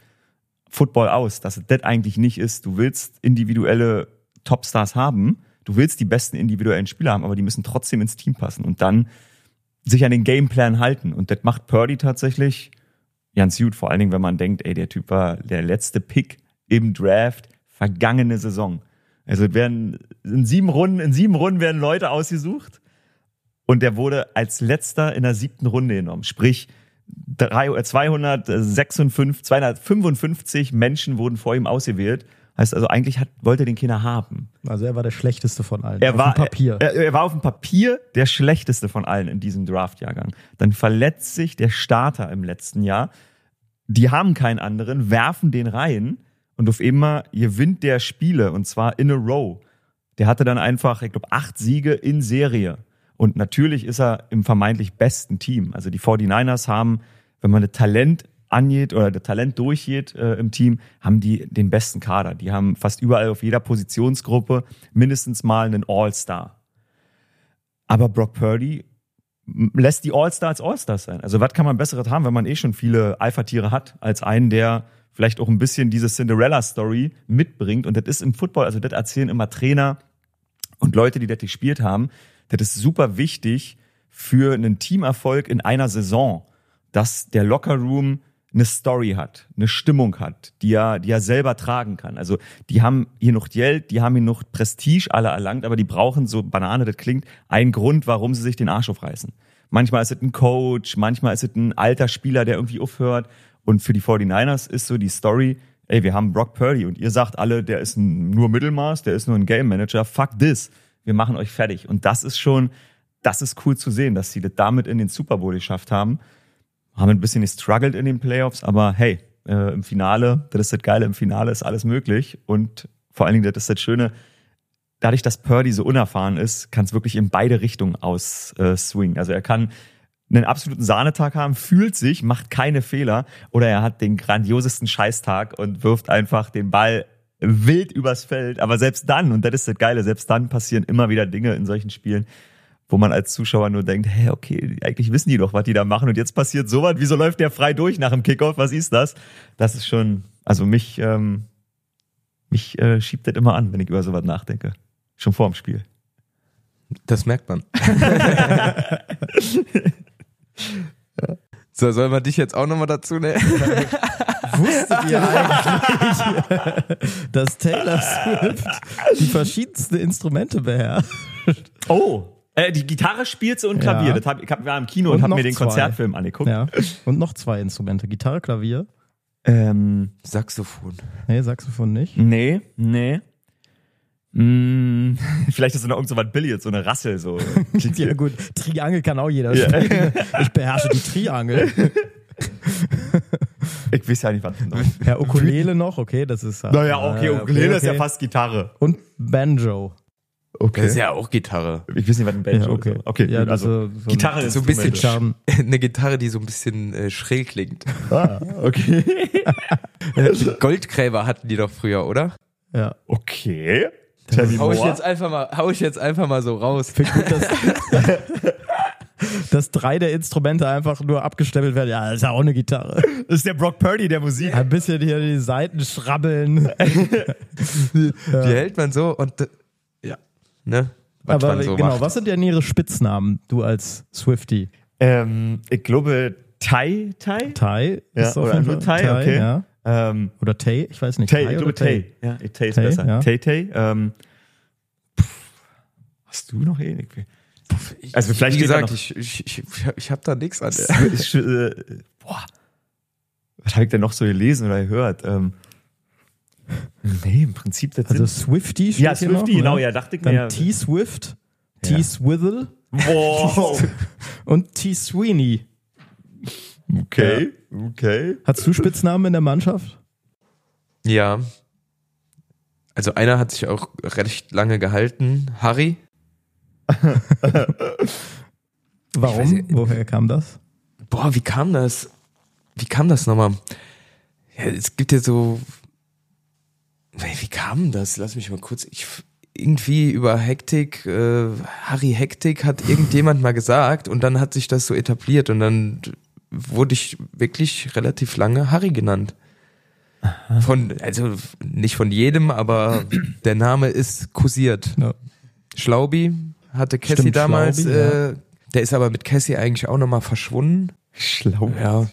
S3: Football aus, dass das eigentlich nicht ist. Du willst individuelle Topstars haben, du willst die besten individuellen Spieler haben, aber die müssen trotzdem ins Team passen und dann sich an den Gameplan halten. Und das macht Purdy tatsächlich ganz gut, vor allen Dingen, wenn man denkt, ey, der Typ war der letzte Pick im Draft vergangene Saison. Also werden in sieben Runden, in sieben Runden werden Leute ausgesucht und der wurde als letzter in der siebten Runde genommen. Sprich, 256, 255 Menschen wurden vor ihm ausgewählt. Heißt also, eigentlich hat, wollte den Kinder haben.
S1: Also er war der schlechteste von allen.
S3: Er
S1: auf
S3: war,
S1: dem Papier.
S3: Er, er war auf dem Papier der schlechteste von allen in diesem Draftjahrgang. Dann verletzt sich der Starter im letzten Jahr. Die haben keinen anderen, werfen den rein und auf einmal gewinnt der Spiele und zwar in a row. Der hatte dann einfach, ich glaube, acht Siege in Serie. Und natürlich ist er im vermeintlich besten Team. Also die 49ers haben, wenn man das Talent angeht oder das Talent durchgeht äh, im Team, haben die den besten Kader. Die haben fast überall auf jeder Positionsgruppe mindestens mal einen All-Star. Aber Brock Purdy lässt die All-Stars All-Stars sein. Also was kann man besseres haben, wenn man eh schon viele Alpha-Tiere hat, als einen, der vielleicht auch ein bisschen diese Cinderella-Story mitbringt. Und das ist im Football, also das erzählen immer Trainer und Leute, die das gespielt haben, das ist super wichtig für einen Teamerfolg in einer Saison, dass der Lockerroom eine Story hat, eine Stimmung hat, die er, die er selber tragen kann. Also die haben hier noch Geld, die haben hier noch Prestige alle erlangt, aber die brauchen, so Banane das klingt, einen Grund, warum sie sich den Arsch aufreißen. Manchmal ist es ein Coach, manchmal ist es ein alter Spieler, der irgendwie aufhört. Und für die 49ers ist so die Story, ey, wir haben Brock Purdy und ihr sagt alle, der ist nur Mittelmaß, der ist nur ein Game Manager, fuck this. Wir machen euch fertig. Und das ist schon, das ist cool zu sehen, dass sie das damit in den Super Bowl geschafft haben haben ein bisschen gestruggelt in den Playoffs, aber hey, äh, im Finale, das ist das Geile, im Finale ist alles möglich und vor allen Dingen, das ist das Schöne, dadurch, dass Purdy so unerfahren ist, kann es wirklich in beide Richtungen aus äh, swingen. Also er kann einen absoluten Sahnetag haben, fühlt sich, macht keine Fehler oder er hat den grandiosesten Scheißtag und wirft einfach den Ball wild übers Feld. Aber selbst dann, und das ist das Geile, selbst dann passieren immer wieder Dinge in solchen Spielen, wo man als Zuschauer nur denkt, hä, okay, eigentlich wissen die doch, was die da machen und jetzt passiert sowas, wieso läuft der frei durch nach dem Kickoff, was ist das? Das ist schon, also mich, ähm, mich äh, schiebt das immer an, wenn ich über sowas nachdenke. Schon vor dem Spiel.
S2: Das merkt man. so, soll man dich jetzt auch nochmal dazu nehmen?
S1: Wusstet ihr eigentlich, dass Taylor Swift die verschiedensten Instrumente beherrscht?
S3: Oh, äh, die Gitarre spielt sie und Klavier.
S1: Ja.
S3: Das hab, ich hab, war im Kino und,
S1: Und
S3: hab
S1: noch
S3: mir den
S1: zwei.
S3: Konzertfilm angeguckt.
S1: Ja. Und noch zwei Instrumente. Gitarre, Klavier.
S3: Ähm,
S2: Saxophon.
S1: Nee, Saxophon nicht.
S3: nee, nee. Mm, vielleicht ist es noch irgend so was Billiards, so eine Rassel, so.
S1: Ja gut, Triangel kann auch jeder
S3: Ja.
S1: spielen. Ich beherrsche die Triangel.
S3: Ich weiß ja nicht, was noch.
S1: Ja, Ukulele noch, okay, das ist...
S3: Naja, okay,
S1: äh,
S3: Ukulele ist ja
S1: okay.
S3: fast Gitarre.
S1: Und Banjo.
S3: Okay.
S2: Das ist ja auch Gitarre.
S3: Ich weiß nicht, was ein Banjo
S1: Ja, okay.
S3: ist. Okay,
S1: Ja,
S3: also
S1: so- so
S3: Gitarre ist
S2: so ein bisschen
S1: Gitarren.
S2: Eine Gitarre, die so ein bisschen äh, schrill klingt.
S3: Ah, okay.
S2: Goldgräber hatten die doch früher, oder?
S1: Ja.
S3: Okay. Me
S2: Hau ich jetzt einfach mal, hau ich jetzt einfach mal so raus.
S1: Finde gut, dass, dass drei der Instrumente einfach nur abgestempelt werden. Ja, das ist ja auch eine Gitarre.
S3: Das ist der Brock Purdy der Musik.
S1: Ein bisschen hier die Seiten schrabbeln.
S2: Die hält man so und äh, ja, ne? Was
S1: Aber
S2: so
S1: genau,
S2: macht.
S1: was sind denn ihre Spitznamen, du als Swifty?
S3: Ähm, ich glaube, Tai, Tai?
S1: Tai
S3: Ja,
S1: ist auf
S3: oder
S1: jeden
S3: nur
S1: Fall
S3: Tai, okay.
S1: ja.
S3: Ähm,
S1: Oder Tay, ich weiß nicht.
S3: Tay, ich
S1: oder
S3: glaube Tay. Ja, Tay ist
S1: Tay,
S3: besser.
S1: ja.
S3: Tay, Tay. Ähm, pff, hast du noch eh nicht? Also vielleicht
S2: Wie gesagt, ich, ich, ich, ich habe da nichts an
S3: ich, äh, boah. Was habe ich denn noch so gelesen oder gehört? Ähm, nee, im Prinzip das
S1: Also
S3: sind,
S1: Swifty steht
S3: Ja,
S1: hier
S3: Swifty,
S1: noch,
S3: genau,
S1: ne?
S3: ja, dachte ich
S1: Dann
S3: mir.
S1: T Swift, T
S3: Ja.
S1: Swithle
S3: Wow.
S1: und T
S3: Okay, okay.
S1: Hast du Spitznamen in der Mannschaft?
S2: Ja. Also einer hat sich auch recht lange gehalten. Harry.
S1: Warum?
S2: nicht.
S1: Woher kam das?
S2: Boah, wie kam das? Wie kam das nochmal? Ja, es gibt ja so. Wie wie kam das? Lass mich mal kurz. Ich, irgendwie über Hektik, äh, Harry Hektik hat irgendjemand mal gesagt und dann hat sich das so etabliert und dann wurde ich wirklich relativ lange Harry genannt. Von, also nicht von jedem, aber der Name ist kursiert.
S1: Ja.
S2: Schlaubi hatte Cassie
S1: Stimmt,
S2: damals,
S1: Schlaubi, ja.
S2: äh, der ist aber mit Cassie eigentlich auch nochmal verschwunden.
S3: Schlau.
S2: Ja,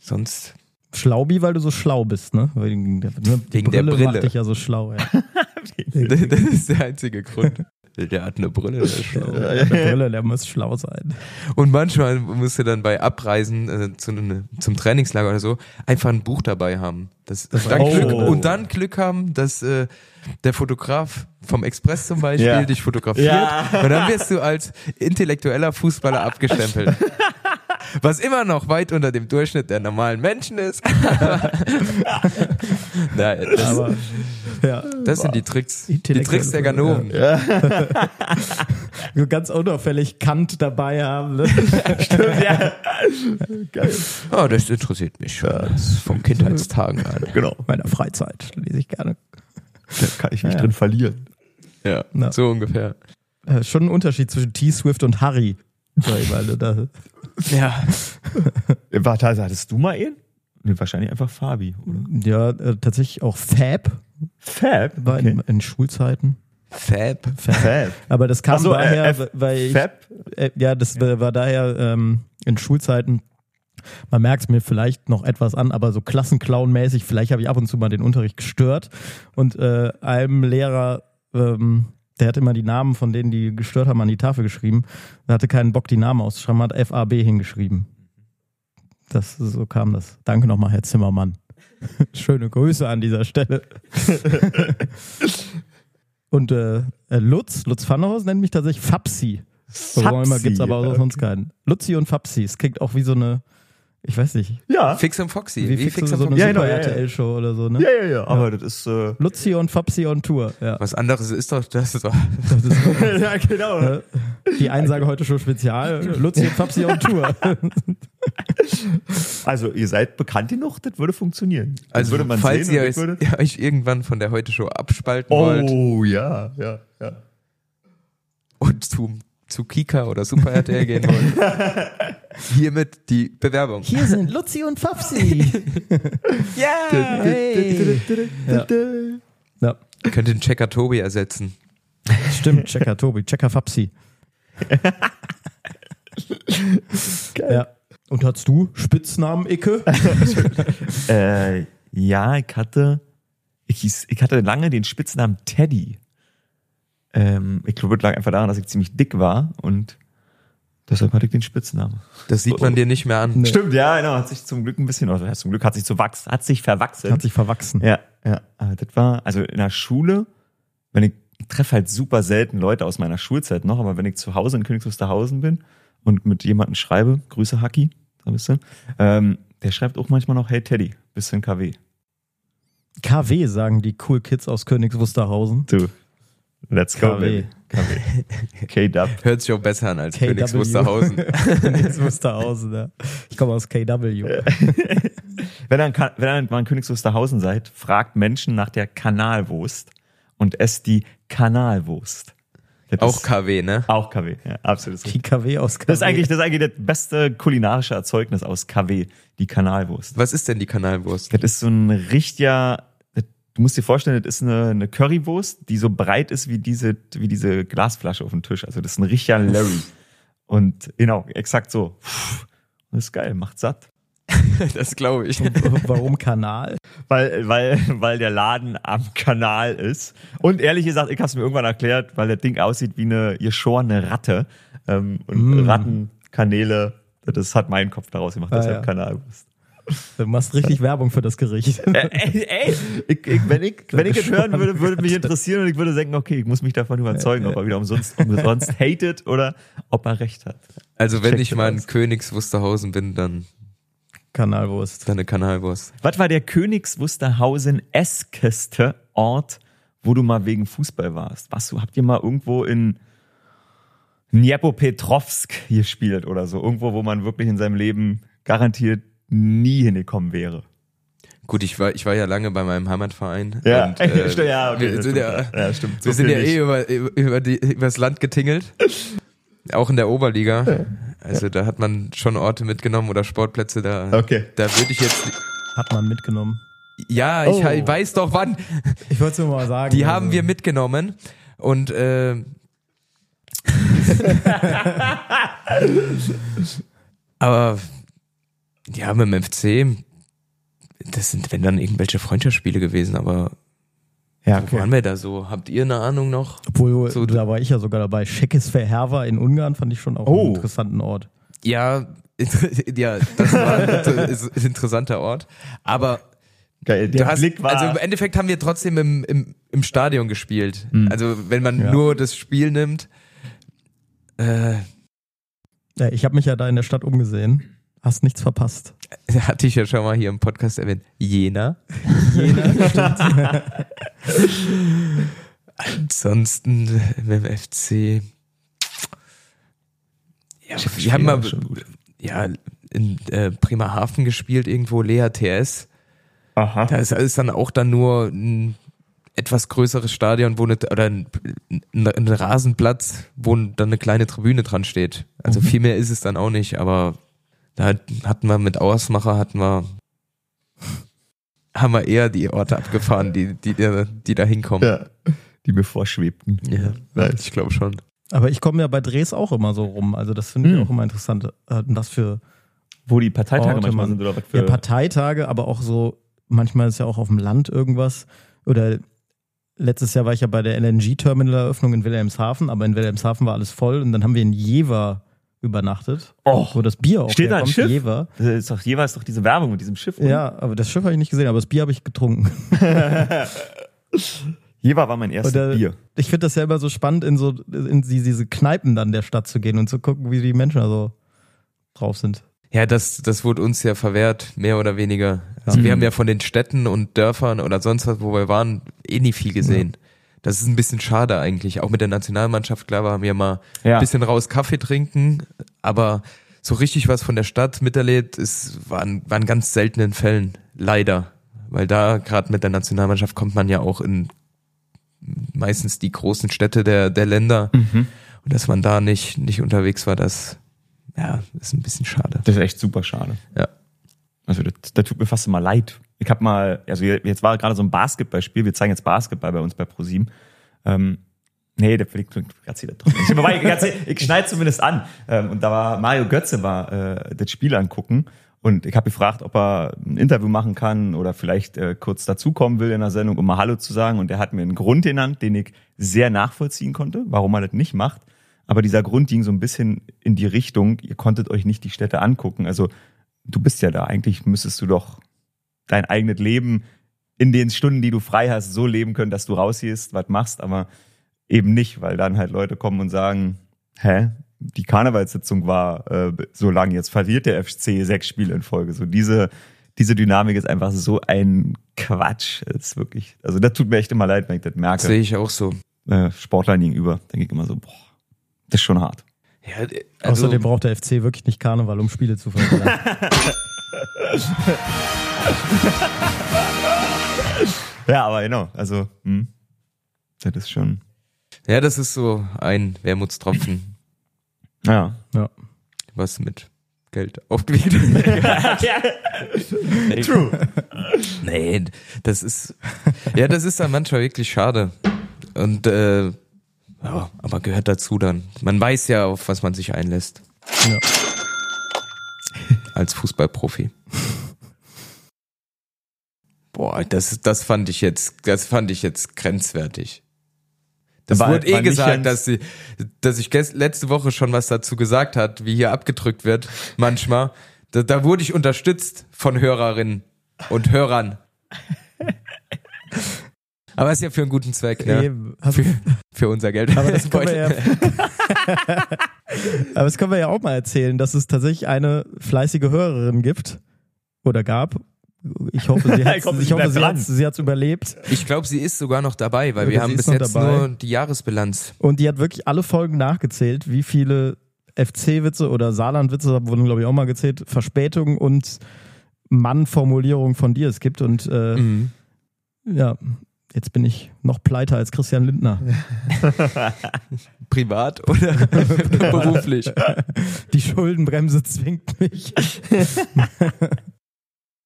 S2: sonst.
S1: Schlaubi, weil du so schlau bist, ne? Wegen der, ne?
S2: Wegen der Brille.
S1: macht dich ja so schlau, ja.
S2: Das ist der einzige Grund. Der hat eine Brille, der ist schlau.
S1: Der Brille, der muss schlau sein.
S2: Und manchmal musst du dann bei Abreisen äh, zu, ne- zum Trainingslager oder so einfach ein Buch dabei haben. Das, dann
S3: Oh.
S2: Glück, und dann Glück haben, dass äh, der Fotograf vom Express zum Beispiel
S3: Ja.
S2: dich fotografiert.
S3: Ja.
S2: Und dann wirst du als intellektueller Fußballer abgestempelt. Was immer noch weit unter dem Durchschnitt der normalen Menschen ist. Nein, das,
S1: Aber ja,
S2: das sind die Tricks. Die Tricks der Ganoven.
S1: so ganz unauffällig Kant dabei haben. Ne?
S3: ja. Geil.
S2: Oh, das interessiert mich schon von Kindheitstagen an.
S3: Genau.
S1: In meiner Freizeit lese ich gerne.
S3: Da kann ich mich
S1: Ja.
S3: drin verlieren.
S2: Ja,
S1: Na.
S2: so ungefähr.
S1: Äh, schon ein Unterschied zwischen T-Swift und Harry. Mal, ne? da,
S2: Ja.
S3: Warte, also hattest du mal einen? Nee, wahrscheinlich einfach Fabi, oder?
S1: ja, äh, tatsächlich auch Fab
S3: Fab?
S1: war in, in Schulzeiten.
S2: Fab.
S3: Fab.
S1: Aber das kam
S3: so, äh,
S1: daher,
S3: F-
S1: weil ich,
S3: Fab?
S1: äh, ja, das war war daher ähm, in Schulzeiten. Man merkt es mir vielleicht noch etwas an, aber so Klassenclown-mäßig, vielleicht habe ich ab und zu mal den Unterricht gestört. Und äh, einem Lehrer, ähm, der hat immer die Namen von denen, die gestört haben, an die Tafel geschrieben. Er hatte keinen Bock, die Namen auszuschreiben, hat FAB hingeschrieben. Das, so kam das. Danke nochmal, Herr Zimmermann. Schöne Grüße an dieser Stelle. Und äh, äh, Lutz, Lutz Pfannehaus nennt mich tatsächlich Fapsi. Auch immer
S3: Fapsi,
S1: gibt's aber auch sonst keinen. Luzi und Fapsi. Es klingt auch wie so eine, ich weiß nicht,
S3: Ja.
S2: Fix und Foxy.
S1: wie, fix
S2: Fix
S1: so,
S2: und
S1: so eine
S2: Foxy.
S3: Ja, genau, ja, ja.
S1: RTL-Show oder so, ne?
S3: Ja, ja, ja. Aber das ist. Äh,
S1: Luzi und Fapsi on Tour. Ja.
S2: Was anderes ist doch, das ist doch.
S3: ja, genau.
S1: Die Einsage heute schon spezial. Luzi und Fapsi on Tour.
S3: Also, ihr seid bekannt genug, das würde funktionieren. Das
S2: Also,
S3: würde man
S2: falls
S3: sehen
S2: ihr euch,
S3: das würde-
S2: euch irgendwann von der Heute Show abspalten wollt
S3: Oh, ja, ja, ja.
S2: und zu, zu Kika oder Super RTL gehen wollt, hiermit die Bewerbung.
S1: Hier sind Luzi und Fapsi.
S2: Ja!
S1: Hey. Ja. ja.
S2: Ihr könnt den Checker Tobi ersetzen.
S1: Stimmt, Checker Tobi, Checker Fapsi. Ja. Und hast du Spitznamen, Icke?
S3: Äh, ja, ich hatte, ich, hieß, ich hatte lange den Spitznamen Teddy. Ähm, ich glaube, das lag einfach daran, dass ich ziemlich dick war und deshalb hatte ich den Spitznamen.
S2: Das sieht man dir nicht mehr an.
S3: Stimmt, ja, genau. Hat sich zum Glück ein bisschen, oder zum Glück hat sich zu wachs, hat sich verwachsen.
S1: Hat sich verwachsen.
S3: Ja, ja. Aber das war, also in der Schule, wenn ich, ich treffe halt super selten Leute aus meiner Schulzeit noch, aber wenn ich zu Hause in Königs Wusterhausen bin und mit jemandem schreibe, Grüße Haki, so ein bisschen, ähm, der schreibt auch manchmal noch Hey Teddy, bisschen KW.
S1: KW sagen die Cool Kids aus Königs Wusterhausen.
S3: Du, let's go,
S1: KW.
S3: baby. K-Dub.
S2: Hört sich auch besser an als
S1: KW.
S2: Königs Wusterhausen.
S1: Königs Wusterhausen, ja. Ich komme aus KW.
S3: Wenn ihr, wenn ihr mal in Königs Wusterhausen seid, fragt Menschen nach der Kanalwurst und esst die Kanalwurst. Das
S2: Auch
S3: ist-
S2: KW, ne?
S3: Auch KW, ja, absolut.
S1: Die KW aus KW.
S3: Das ist eigentlich das, ist eigentlich das beste kulinarische Erzeugnis aus KW, die Kanalwurst.
S2: Was ist denn die Kanalwurst?
S3: Das ist so ein richtiger, du musst dir vorstellen, das ist eine, eine Currywurst, die so breit ist wie diese, wie diese Glasflasche auf dem Tisch. Also das ist ein richtiger Larry. Und genau, exakt so. Das ist geil, macht satt.
S2: Das glaube ich.
S1: Warum Kanal?
S3: Weil, weil, weil der Laden am Kanal ist. Und ehrlich gesagt, ich habe es mir irgendwann erklärt, weil das Ding aussieht wie eine geschorene Ratte. Ähm, und
S1: Mm.
S3: Rattenkanäle, das hat mein Kopf daraus gemacht,
S1: Ah,
S3: deshalb
S1: ja.
S3: Kanalwurst.
S1: Du machst richtig Werbung für das Gericht.
S3: Äh, ey, ey, ich, ich, wenn ich, wenn ich es hören würde, würde mich interessieren und ich würde denken, okay, ich muss mich davon überzeugen, ob er wieder umsonst, umsonst hatet oder ob er recht hat.
S2: Also wenn
S3: Check
S2: ich mal in. Königs Wusterhausen bin, dann,
S1: Kanalwurst.
S2: dann eine Kanalwurst.
S3: Was war der Königs Wusterhausen-eskeste Ort, wo du mal wegen Fußball warst? Was, habt ihr mal irgendwo in Dniepropetrovsk gespielt oder so? Irgendwo, wo man wirklich in seinem Leben garantiert nie hingekommen wäre.
S2: Gut, ich war, ich war ja lange bei meinem Heimatverein.
S3: Ja,
S2: und, äh,
S3: stimmt, ja, okay,
S2: wir
S3: das
S2: sind
S3: stimmt,
S2: ja,
S3: ja. Ja, stimmt.
S2: wir
S3: So
S2: sind ja
S3: nicht.
S2: eh über, über, die, übers Land getingelt. Auch in der Oberliga. Also da hat man schon Orte mitgenommen oder Sportplätze. Da,
S3: Okay.
S2: da würde ich jetzt.
S1: Hat man mitgenommen.
S2: Ja, ich
S3: Oh.
S2: weiß doch wann.
S1: Ich wollte es nur mal sagen.
S2: Die
S1: also-
S2: haben wir mitgenommen. Und äh, aber ja, mit dem FC, das sind wenn dann irgendwelche Freundschaftsspiele gewesen, aber
S3: Ja,
S2: wo waren wir da so? Habt ihr eine Ahnung noch?
S1: Obwohl,
S2: So-
S1: da war ich ja sogar dabei. Schekesverherva in Ungarn fand ich schon auch
S3: Oh.
S1: einen interessanten Ort.
S2: Ja, ja, das war ein interessanter Ort. Aber
S3: Geil, der
S2: hast,
S3: Blick war.
S2: also im Endeffekt haben wir trotzdem im, im, im Stadion gespielt. Also wenn man
S1: Ja.
S2: nur das Spiel nimmt, äh,
S1: Ja, ich habe mich ja da in der Stadt umgesehen. Hast nichts verpasst.
S2: Hatte ich ja schon mal hier im Podcast erwähnt. Jena.
S1: Jena.
S2: Ansonsten mit dem FC. Ja, wir haben mal ja, in äh, Bremerhaven gespielt, irgendwo Lea TS.
S3: Aha.
S2: Da ist, ist dann auch dann nur ein etwas größeres Stadion, wo eine, oder ein, ein, ein Rasenplatz, wo dann eine kleine Tribüne dran steht. Also viel mehr ist es dann auch nicht, aber da hat- hatten wir mit Ausmacher, hatten wir, haben wir eher die Orte abgefahren, die, die, die, die da hinkommen.
S3: Ja. Die mir vorschwebten.
S2: Ja,
S3: Nice.
S2: ich glaube schon.
S1: Aber ich komme ja bei Drehs auch immer so rum. Also das finde ich
S3: Hm.
S1: auch immer interessant. Äh, Was für
S3: Wo die Parteitage
S1: Orte
S3: manchmal
S1: man-
S3: sind oder was für.
S1: ja, Parteitage, aber auch so, manchmal ist ja auch auf dem Land irgendwas. Oder letztes Jahr war ich ja bei der LNG-Terminal-Eröffnung in Wilhelmshaven, aber in Wilhelmshaven war alles voll und dann haben wir in Jever übernachtet,
S3: oh,
S1: wo das Bier auch
S3: Steht da ein Schiff?
S1: Jever.
S3: das ist doch jeweils doch diese Werbung mit diesem Schiff. oder?
S1: Ja, aber das Schiff habe ich nicht gesehen, aber das Bier habe ich getrunken.
S3: Jever war mein erstes
S1: Oder-
S3: Bier.
S1: Ich finde das ja immer so spannend, in so in die, diese Kneipen dann der Stadt zu gehen und zu gucken, wie die Menschen da so drauf sind.
S2: Ja, das, das wurde uns ja verwehrt, mehr oder weniger. Also wir haben ja von den Städten und Dörfern oder sonst was, wo wir waren, eh nie viel gesehen. Das ist ein bisschen schade eigentlich. Auch mit der Nationalmannschaft, klar, wir mal
S3: Ja.
S2: ein bisschen raus Kaffee trinken, aber so richtig was von der Stadt miterlebt, ist, waren, waren ganz seltenen Fällen, leider. Weil da, gerade mit der Nationalmannschaft, kommt man ja auch in meistens die großen Städte der, der Länder. Und dass man da nicht, nicht unterwegs war, das ja, ist ein bisschen schade.
S3: Das ist echt super schade.
S2: Ja.
S3: Also das, das tut mir fast immer leid. Ich habe mal, also jetzt war gerade so ein Basketballspiel, wir zeigen jetzt Basketball bei uns bei ProSieben. Ähm, nee, der ich, ich, erzähl das trotzdem. Wobei, ich, ich schneide zumindest an. Ähm, und da war Mario Götze war äh, das Spiel angucken und ich habe gefragt, ob er ein Interview machen kann oder vielleicht äh, kurz dazukommen will in der Sendung, um mal Hallo zu sagen. Und er hat mir einen Grund genannt, den ich sehr nachvollziehen konnte, warum er das nicht macht. Aber dieser Grund ging so ein bisschen in die Richtung, ihr konntet euch nicht die Städte angucken. Also du bist ja da. Eigentlich müsstest du doch dein eigenes Leben in den Stunden, die du frei hast, so leben können, dass du rausgehst, was machst, aber eben nicht, weil dann halt Leute kommen und sagen, hä, die Karnevalssitzung war äh, so lang, jetzt verliert der FC sechs Spiele in Folge. So diese, diese Dynamik ist einfach so ein Quatsch. Das ist wirklich, also das tut mir echt immer leid, wenn ich das merke.
S2: Sehe ich auch so.
S3: Äh, Sportlern gegenüber, denke ich immer so, boah, das ist schon hart.
S2: Ja, also,
S1: Außerdem braucht der FC wirklich nicht Karneval, um Spiele zu verlieren.
S3: Ja, aber genau, also, hm, das ist schon,
S2: ja, das ist so ein Wermutstropfen,
S3: ja.
S1: ja.
S2: was mit Geld aufgewiegt wird.
S3: True.
S2: nee, das ist, ja, das ist dann manchmal wirklich schade. Und, äh, ja, aber gehört dazu dann. Man weiß ja, auf was man sich einlässt.
S1: Ja.
S2: Als Fußballprofi. Boah, das, das fand ich jetzt, das fand ich jetzt grenzwertig. Das
S3: War-
S2: wurde eh gesagt, dass, sie, dass ich letzte Woche schon was dazu gesagt hat, wie hier abgedrückt wird, manchmal. Da, da wurde ich unterstützt von Hörerinnen und Hörern. Aber ist ja für einen guten Zweck, ne?
S1: Eben.
S2: Für, für unser Geld.
S1: Aber das können wir ja. Aber das können wir ja auch mal erzählen, dass es tatsächlich eine fleißige Hörerin gibt oder gab. Ich hoffe, sie hat
S3: Ich hoffe, sie
S1: hat's, sie hat's überlebt.
S2: Ich glaube, sie ist sogar noch dabei, weil
S1: Oder
S2: wir haben bis jetzt
S1: dabei.
S2: nur die Jahresbilanz.
S1: Und die hat wirklich alle Folgen nachgezählt, wie viele FC-Witze oder Saarland-Witze wurden, glaube ich, auch mal gezählt, Verspätungen und Mann-Formulierungen von dir es gibt. Und äh,
S2: Mhm.
S1: ja, jetzt bin ich noch pleiter als Christian Lindner.
S2: Privat oder beruflich?
S1: Die Schuldenbremse zwingt mich.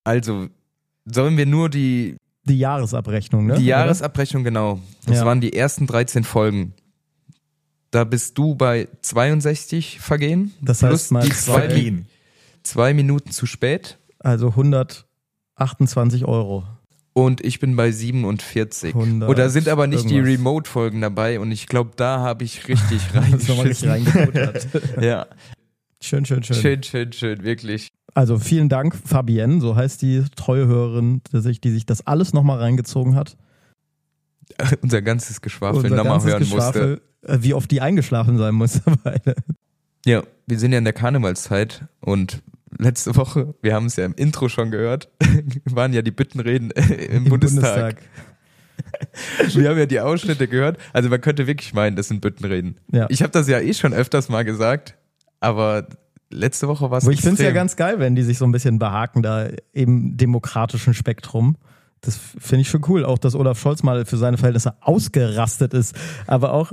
S2: Also, sollen wir nur die,
S1: Die Jahresabrechnung, ne?
S2: die? Jahresabrechnung, genau. Das
S1: Ja.
S2: waren die ersten 13 Folgen. Da bist du bei 62 Vergehen.
S1: Das
S2: plus
S1: heißt mal
S2: die
S1: zwei-
S2: zwei, zwei Minuten zu spät.
S1: Also 128 Euro.
S2: Und ich bin bei 47.
S1: 100
S2: Oder sind aber nicht die
S1: irgendwas.
S2: Remote-Folgen dabei. Und ich glaube, da habe ich richtig reingeschissen. Ja,
S1: Schön, schön, schön,
S2: schön, schön, schön, wirklich.
S1: Also vielen Dank, Fabienne, so heißt die treue Hörerin, die sich, die sich das alles nochmal reingezogen hat.
S2: Unser ganzes Geschwafel nochmal hören musste.
S1: Geschwafel, äh, wie oft die eingeschlafen sein muss.
S2: Ja, wir sind ja in der Karnevalszeit und letzte Woche, wir haben es ja im Intro schon gehört, waren ja die Büttenreden im, Bundestag. Wir haben ja die Ausschnitte gehört. Also man könnte wirklich meinen, das sind Büttenreden.
S1: Ja.
S2: Ich habe das ja eh schon öfters mal gesagt, aber letzte Woche war es
S1: ich finde es ja ganz geil, wenn die sich so ein bisschen behaken da im demokratischen Spektrum. Das finde ich schon cool. Auch, dass Olaf Scholz mal für seine Verhältnisse ausgerastet ist. Aber auch,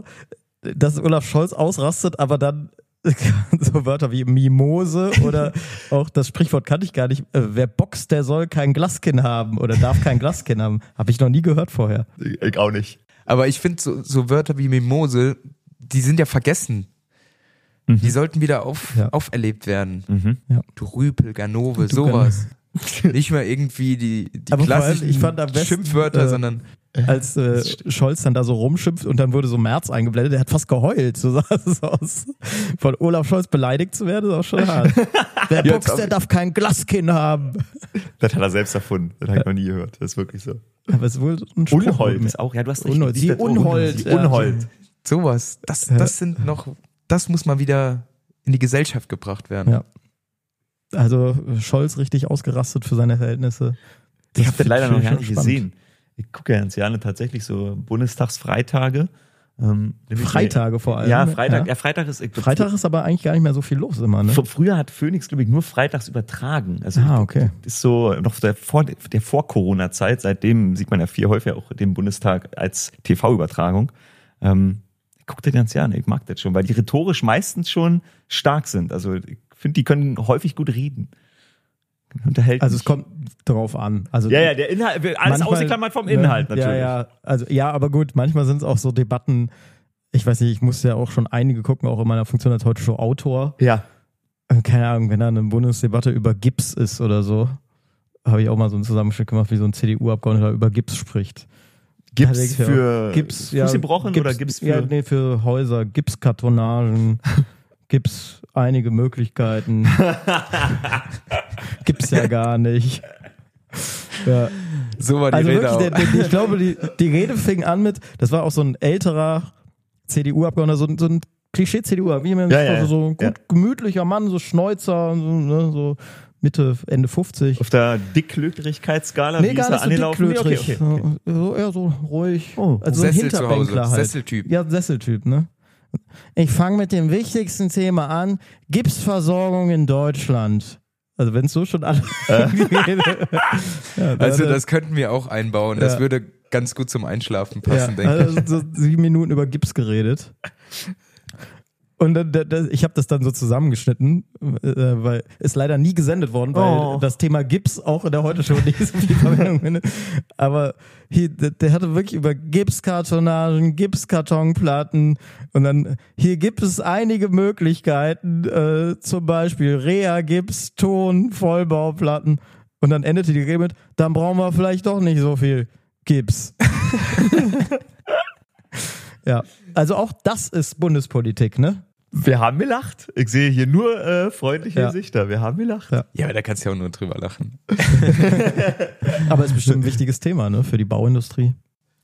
S1: dass Olaf Scholz ausrastet, aber dann so Wörter wie Mimose oder auch das Sprichwort kannte ich gar nicht. Äh, wer boxt, der soll kein Glaskin haben oder darf kein Glaskin haben. Habe ich noch nie gehört vorher.
S3: Ich auch nicht.
S2: Aber ich finde so, so Wörter wie Mimose, die sind ja vergessen. Die sollten wieder auf,
S1: Ja.
S2: auferlebt werden.
S3: Mhm.
S1: Ja.
S2: Du Rüpel, Ganove, sowas. Nicht mehr irgendwie die, die
S1: Aber allem,
S2: klassischen
S1: ich fand am besten,
S2: Schimpfwörter,
S1: äh,
S2: sondern
S1: Als äh, Scholz dann da so rumschimpft und dann wurde so Merz eingeblendet, der hat fast geheult. So sah es aus. Von Olaf Scholz beleidigt zu werden, ist auch schon hart. Wer
S2: Ja,
S1: der darf kein Glaskin haben.
S3: Das hat er selbst erfunden. Das habe ich noch nie gehört. Das ist wirklich so.
S1: Aber es ist wohl ein Spruch.
S3: Unhold ist auch, ja, du hast recht.
S1: Unhold. Die
S3: Das-
S1: Unhold,
S3: Die
S1: ja.
S3: Unhold.
S2: sowas. Das, das sind noch, das muss mal wieder in die Gesellschaft gebracht werden.
S1: Ja. Also Scholz richtig ausgerastet für seine Verhältnisse.
S3: Ich habe das leider noch gar
S1: ich
S3: nicht gesehen. Ich gucke ja ganz gerne tatsächlich so Bundestagsfreitage. Ähm,
S1: Freitage vor allem.
S3: Ja, Freitag. Ja,
S1: Ja.
S3: Freitag ist. Ich,
S1: Freitag ist aber eigentlich gar nicht mehr so viel los immer, ne?
S3: Fr- Früher hat Phoenix, glaube ich, nur freitags übertragen. Also
S1: Ah, okay.
S3: das ist so noch der vor der vor Corona Zeit. Seitdem sieht man ja viel häufiger auch den Bundestag als TV-Übertragung. Ähm, ich gucke das ganz gerne. Ich mag das schon, weil die rhetorisch meistens schon stark sind. Also ich finde, die können häufig gut reden. Unterhält
S1: Also es
S3: mich.
S1: kommt drauf an. Also
S3: ja, ja, der Inhalt, alles
S1: manchmal-
S3: ausgeklammert vom Inhalt
S1: ne?
S3: natürlich.
S1: Ja, ja, also ja, aber gut, manchmal sind es auch so Debatten. Ich weiß nicht, ich musste ja auch schon einige gucken, auch in meiner Funktion als heute Show Autor.
S3: ja.
S1: Äh, Keine Ahnung, wenn da eine Bundesdebatte über Gips ist oder so, habe ich auch mal so einen Zusammenschnitt gemacht, wie so ein CDU-Abgeordneter über Gips spricht.
S3: Gips
S1: mir
S3: für
S1: Gips,
S3: Fuß gebrochen oder Gips für
S1: ja, nee, für Häuser, Gipskartonagen, Gips einige Möglichkeiten. Gibt's ja gar nicht. Ja.
S2: So war die
S1: Also
S2: Rede
S1: wirklich,
S2: auch.
S1: der, der, ich glaube, die, die Rede fing an mit, das war auch so ein älterer CDU-Abgeordneter, so, ein- so ein Klischee-CDU, wie man
S3: Ja, ja,
S1: so ein gut
S3: ja.
S1: gemütlicher Mann, so Schnäuzer, so, ne, so Mitte, Ende 50.
S3: auf der Dicklötrigkeitsskala,
S1: Nee,
S3: wie
S1: gar
S3: ist er
S1: nicht so
S3: angelaufen? Nee, okay, okay, okay.
S1: So, eher so ruhig.
S3: Oh,
S1: also so ein
S2: Sessel zu Hause,
S1: Hinterbänkler halt.
S2: Sesseltyp.
S1: Ja, Sesseltyp, ne? Ich fange mit dem wichtigsten Thema an. Gipsversorgung in Deutschland. Also wenn es so schon alle... ja,
S2: Also
S1: da-
S2: das könnten wir auch einbauen. Das
S1: Ja.
S2: würde ganz gut zum Einschlafen passen,
S1: ja,
S2: denke ich.
S1: also so sieben Minuten über Gips geredet. Und dann, da- da- ich habe das dann so zusammengeschnitten, äh, weil es leider nie gesendet worden, weil
S3: Oh.
S1: das Thema Gips auch in der heute schon nicht so viel Verwendung findet. Aber hier, der, der hatte wirklich über Gipskartonagen, Gipskartonplatten und dann hier gibt es einige Möglichkeiten, äh, zum Beispiel Rea-Gips, Ton, Vollbauplatten. Und dann endete die Rede mit, dann brauchen wir vielleicht doch nicht so viel Gips. ja, also auch das ist Bundespolitik, ne?
S3: Wir haben gelacht. Ich sehe hier nur äh, freundliche
S1: Ja.
S3: Gesichter. Wir haben gelacht.
S1: Ja.
S2: Ja, aber da kannst du ja auch nur drüber lachen.
S1: Aber es ist bestimmt ein wichtiges Thema, ne? Für die Bauindustrie.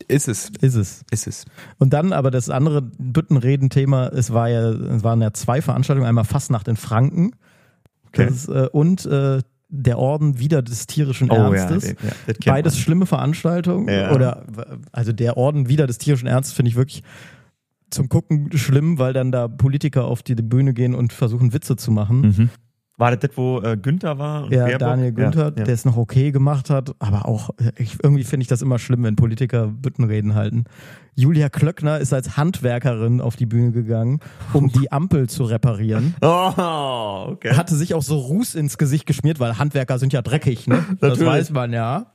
S2: Ist es.
S1: Ist es.
S2: Ist es.
S1: Und dann aber das andere Büttenreden-Thema, es war ja, es waren ja zwei Veranstaltungen, einmal Fastnacht in Franken
S3: Okay.
S1: das ist, äh, und äh, der Orden wieder des tierischen
S3: Oh ja,
S1: Ernstes.
S3: ja, kennt
S1: Beides
S3: man.
S1: schlimme Veranstaltungen.
S3: Ja.
S1: Oder also der Orden wieder des tierischen Ernstes finde ich wirklich zum Gucken schlimm, weil dann da Politiker auf die Bühne gehen und versuchen Witze zu machen.
S3: Mhm. War das das, wo äh, Günther war? Und
S1: Ja,
S3: Baerbock?
S1: Daniel Günther,
S3: Ja, ja.
S1: der es noch okay gemacht hat, aber auch, äh, ich, irgendwie finde ich das immer schlimm, wenn Politiker Büttenreden halten. Julia Klöckner ist als Handwerkerin auf die Bühne gegangen, um die Ampel zu reparieren.
S3: Oh, okay.
S1: Hatte sich auch so Ruß ins Gesicht geschmiert, weil Handwerker sind ja dreckig, ne? Das weiß man ja.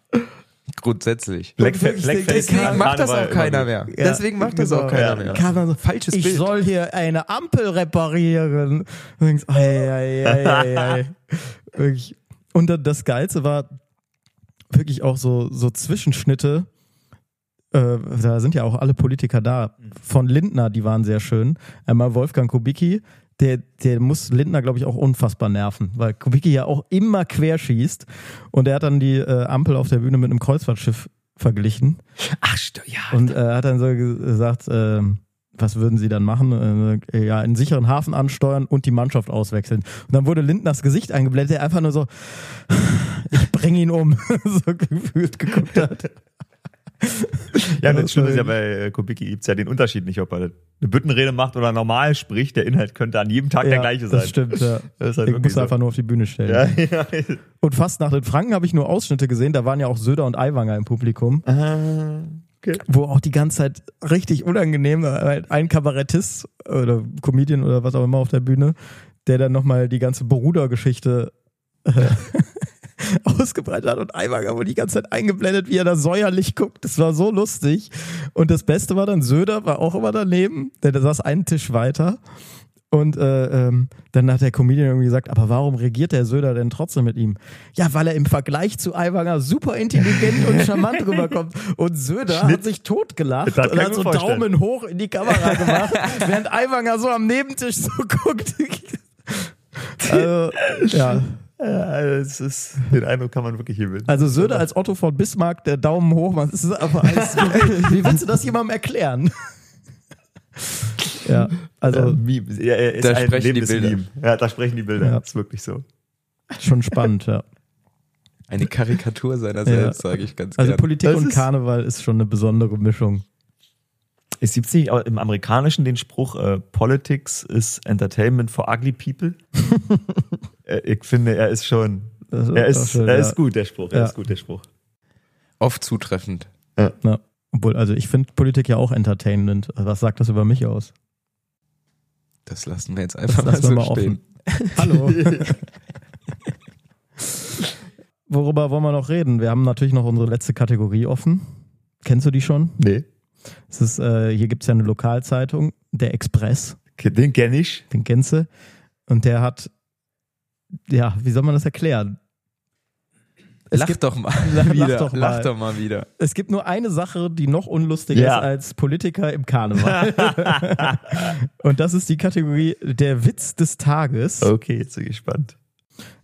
S2: Grundsätzlich.
S3: Blackfa-
S1: wirklich,
S3: Blackface
S2: Deswegen
S3: Karneval
S2: macht das auch keiner mehr.
S1: Ja,
S2: Deswegen macht das auch keiner mehr.
S1: So,
S2: Falsches
S1: ich
S2: Bild.
S1: soll hier eine Ampel reparieren. Und denkst, ei, ei, ei, ei, ei. Und das Geilste war wirklich auch so, so Zwischenschnitte. Äh, da sind ja auch alle Politiker da. Von Lindner, die waren sehr schön. Einmal Wolfgang Kubicki, der, der muss Lindner, glaube ich, auch unfassbar nerven, weil Kubicki ja auch immer querschießt. Und er hat dann die äh, Ampel auf der Bühne mit einem Kreuzfahrtschiff verglichen.
S3: Ach, ja.
S1: Und äh, hat dann so ge- gesagt, ähm, was würden sie dann machen? Äh, ja, einen sicheren Hafen ansteuern und die Mannschaft auswechseln. Und dann wurde Lindners Gesicht eingeblendet, der einfach nur so, ich bring ihn um, so gefühlt geguckt hat.
S3: Ja, das Schlimme ist ja bei äh, Kubicki gibt's ja den Unterschied nicht, ob er eine Büttenrede macht oder normal spricht. Der Inhalt könnte an jedem Tag der gleiche sein.
S1: Das stimmt, ja.
S3: Das halt
S1: ich
S3: wirklich
S1: muss
S3: so.
S1: einfach nur auf die Bühne stellen.
S3: Ja, ja.
S1: Und fast nach den Franken habe ich nur Ausschnitte gesehen, da waren ja auch Söder und Aiwanger im Publikum.
S3: Ah, okay.
S1: wo auch die ganze Zeit richtig unangenehm ein Kabarettist oder Comedian oder was auch immer auf der Bühne, der dann nochmal die ganze Brudergeschichte äh, ausgebreitet hat und Aiwanger wurde die ganze Zeit eingeblendet, wie er da säuerlich guckt. Das war so lustig. Und das Beste war dann Söder, war auch immer daneben, der, der saß einen Tisch weiter. Und äh, ähm, dann hat der Comedian irgendwie gesagt, aber warum regiert der Söder denn trotzdem mit ihm? Ja, weil er im Vergleich zu Aiwanger super intelligent und charmant rüberkommt. Und Söder hat sich totgelacht und hat so
S3: vorstellen.
S1: Daumen hoch in die Kamera gemacht, während Aiwanger so am Nebentisch so guckt. also, ja.
S3: Ja, es ist, den Eindruck kann man wirklich hier bilden.
S1: Also Söder als Otto von Bismarck, der Daumen hoch, man, es ist einfach alles, wie willst du das jemandem erklären? ja, also
S3: Also, Meme. Ja, er ist
S2: Da
S3: ein
S2: sprechen die Bilder.
S3: Meme. Ja, da sprechen die Bilder.
S1: Ja.
S3: Das ist wirklich so.
S1: schon spannend, ja.
S2: Eine Karikatur seiner selbst, sage ich ganz
S1: Also
S2: gerne.
S1: Politik
S3: Das
S1: und
S3: ist-
S1: Karneval ist schon eine besondere Mischung.
S3: Es gibt nicht auch im Amerikanischen den Spruch, äh, Politics is Entertainment for ugly people. äh, ich finde, er ist schon,
S1: Das
S3: er ist,
S1: schön,
S3: er
S1: ja.
S3: ist gut, der Spruch. Er
S1: Ja.
S3: ist gut, der Spruch.
S2: Oft zutreffend.
S1: Ja. Obwohl, also ich finde Politik ja auch Entertainment. Was sagt das über mich aus?
S2: Das lassen wir jetzt
S1: Das
S2: einfach mal
S1: lassen wir
S2: so
S1: mal
S2: stehen.
S1: offen. Hallo. Worüber wollen wir noch reden? Wir haben natürlich noch unsere letzte Kategorie offen. Kennst du die schon?
S3: Nee.
S1: Es ist, äh, hier gibt es ja eine Lokalzeitung, der Express,
S3: Den kenne ich.
S1: den kennst du. Und der hat, ja, wie soll man das erklären? Es
S2: Lach
S1: gibt-
S2: doch mal
S1: Lach
S2: wieder.
S1: doch mal.
S2: Lach doch mal wieder.
S1: Es gibt nur eine Sache, die noch unlustiger
S3: Ja.
S1: ist als Politiker im Karneval. Und das ist die Kategorie der Witz des Tages.
S3: Okay, jetzt bin ich gespannt.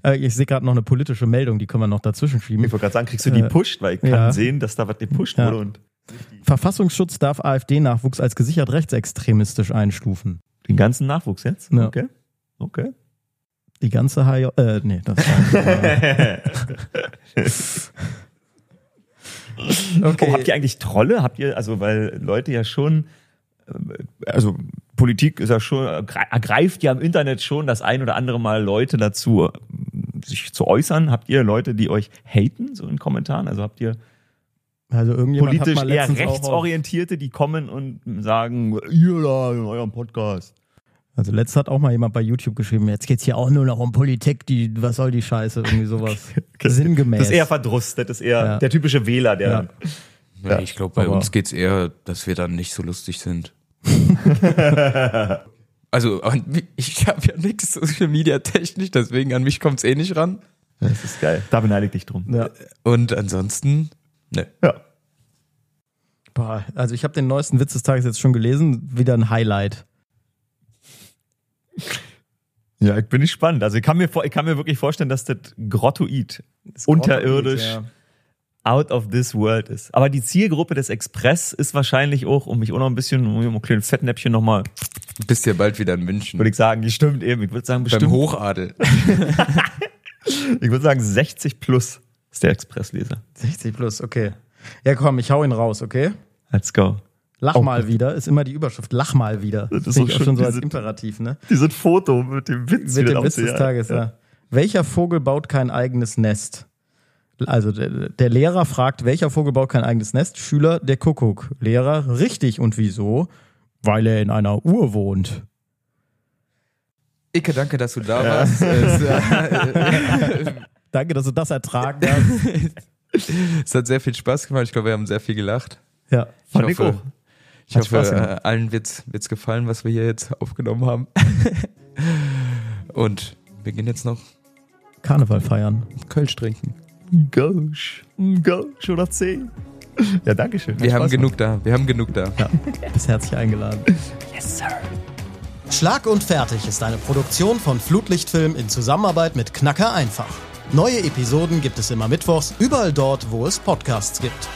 S1: Äh, ich sehe gerade noch eine politische Meldung, die können wir noch dazwischen schieben.
S3: Ich wollte gerade sagen, kriegst du die
S1: Äh,
S3: pusht, weil ich kann
S1: ja.
S3: sehen, dass da was gepusht
S1: Ja.
S3: wurde und
S1: Verfassungsschutz darf AfD-Nachwuchs als gesichert rechtsextremistisch einstufen.
S3: den ganzen Nachwuchs jetzt?
S1: Ja.
S3: Okay. Okay.
S1: Die ganze HJ, äh, nee, das war, Okay.
S3: Oh, habt ihr eigentlich Trolle? Habt ihr, also weil Leute ja schon, äh, also Politik ist ja schon, ergre- ergreift ja im Internet schon das ein oder andere Mal Leute dazu, äh, sich zu äußern. Habt ihr Leute, die euch haten, so in Kommentaren? Also habt ihr
S1: also irgendjemand
S3: politisch
S1: hat mal
S3: eher rechtsorientierte, die kommen und sagen, ihr da in eurem Podcast.
S1: Also letztes hat auch mal jemand bei YouTube geschrieben, jetzt geht's hier auch nur noch um Politik, die, was soll die Scheiße, irgendwie sowas. Sinngemäß.
S3: Das ist eher Verdruss, das ist eher
S1: Ja.
S3: der typische Wähler, der
S1: Ja.
S2: Ja, ich glaube, bei
S1: aber-
S2: uns geht's eher, dass wir dann nicht so lustig sind. also, ich habe ja nichts Social Media technisch, deswegen an mich kommt's eh nicht ran.
S3: Das ist geil. Da beneide ich dich drum.
S1: ja.
S2: Und ansonsten, ne.
S3: Ja.
S1: Boah, also ich habe den neuesten Witz des Tages jetzt schon gelesen, wieder ein Highlight.
S3: Ja, ich bin gespannt. Also ich kann mir, ich kann mir wirklich vorstellen, dass das grottoid, unterirdisch,
S1: Ja.
S3: out of this world ist. Aber die Zielgruppe des Express ist wahrscheinlich auch, um mich auch noch ein bisschen, um ein kleines Fettnäpfchen nochmal,
S2: Bist ja bald wieder in München.
S3: würde ich sagen, die stimmt eben. Ich würde sagen,
S2: Beim
S3: bestimmt,
S2: Hochadel.
S3: ich würde sagen, 60 plus ist der Expressleser.
S1: 60 plus, okay. Ja komm, ich hau ihn raus, okay?
S3: Let's go.
S1: Lach
S3: Oh
S1: mal wieder, ist immer die Überschrift. Lach mal wieder.
S3: Das ist auch schon
S1: schon so als Imperativ, ne?
S3: Dieses Foto mit dem Witz.
S1: Mit
S3: das
S1: dem Witz des Tages, ja. Welcher Vogel baut kein eigenes Nest? Also der, der Lehrer fragt, welcher Vogel baut kein eigenes Nest? Schüler, der Kuckuck. Lehrer, richtig und wieso? Weil er in einer Uhr wohnt.
S2: Icke, danke, dass du da warst. Es,
S1: Danke, dass du das ertragen hast.
S2: es hat sehr viel Spaß gemacht. Ich glaube, wir haben sehr viel gelacht.
S1: ja.
S2: Ich
S3: Fand ich
S2: hoffe,
S3: auch.
S2: ich
S3: Hat
S2: hoffe
S3: Spaß
S2: äh, allen wird's, wird's gefallen, was wir hier jetzt aufgenommen haben. Und wir gehen jetzt noch
S1: Karneval feiern.
S2: Kölsch trinken.
S3: Gosh. Gosh oder 10. Ja, danke schön.
S2: Wir haben genug da. Wir haben genug da.
S1: Ja, bist herzlich eingeladen.
S5: Schlag und Fertig ist eine Produktion von Flutlichtfilm in Zusammenarbeit mit Knacker einfach. Neue Episoden gibt es immer mittwochs, überall dort, wo es Podcasts gibt.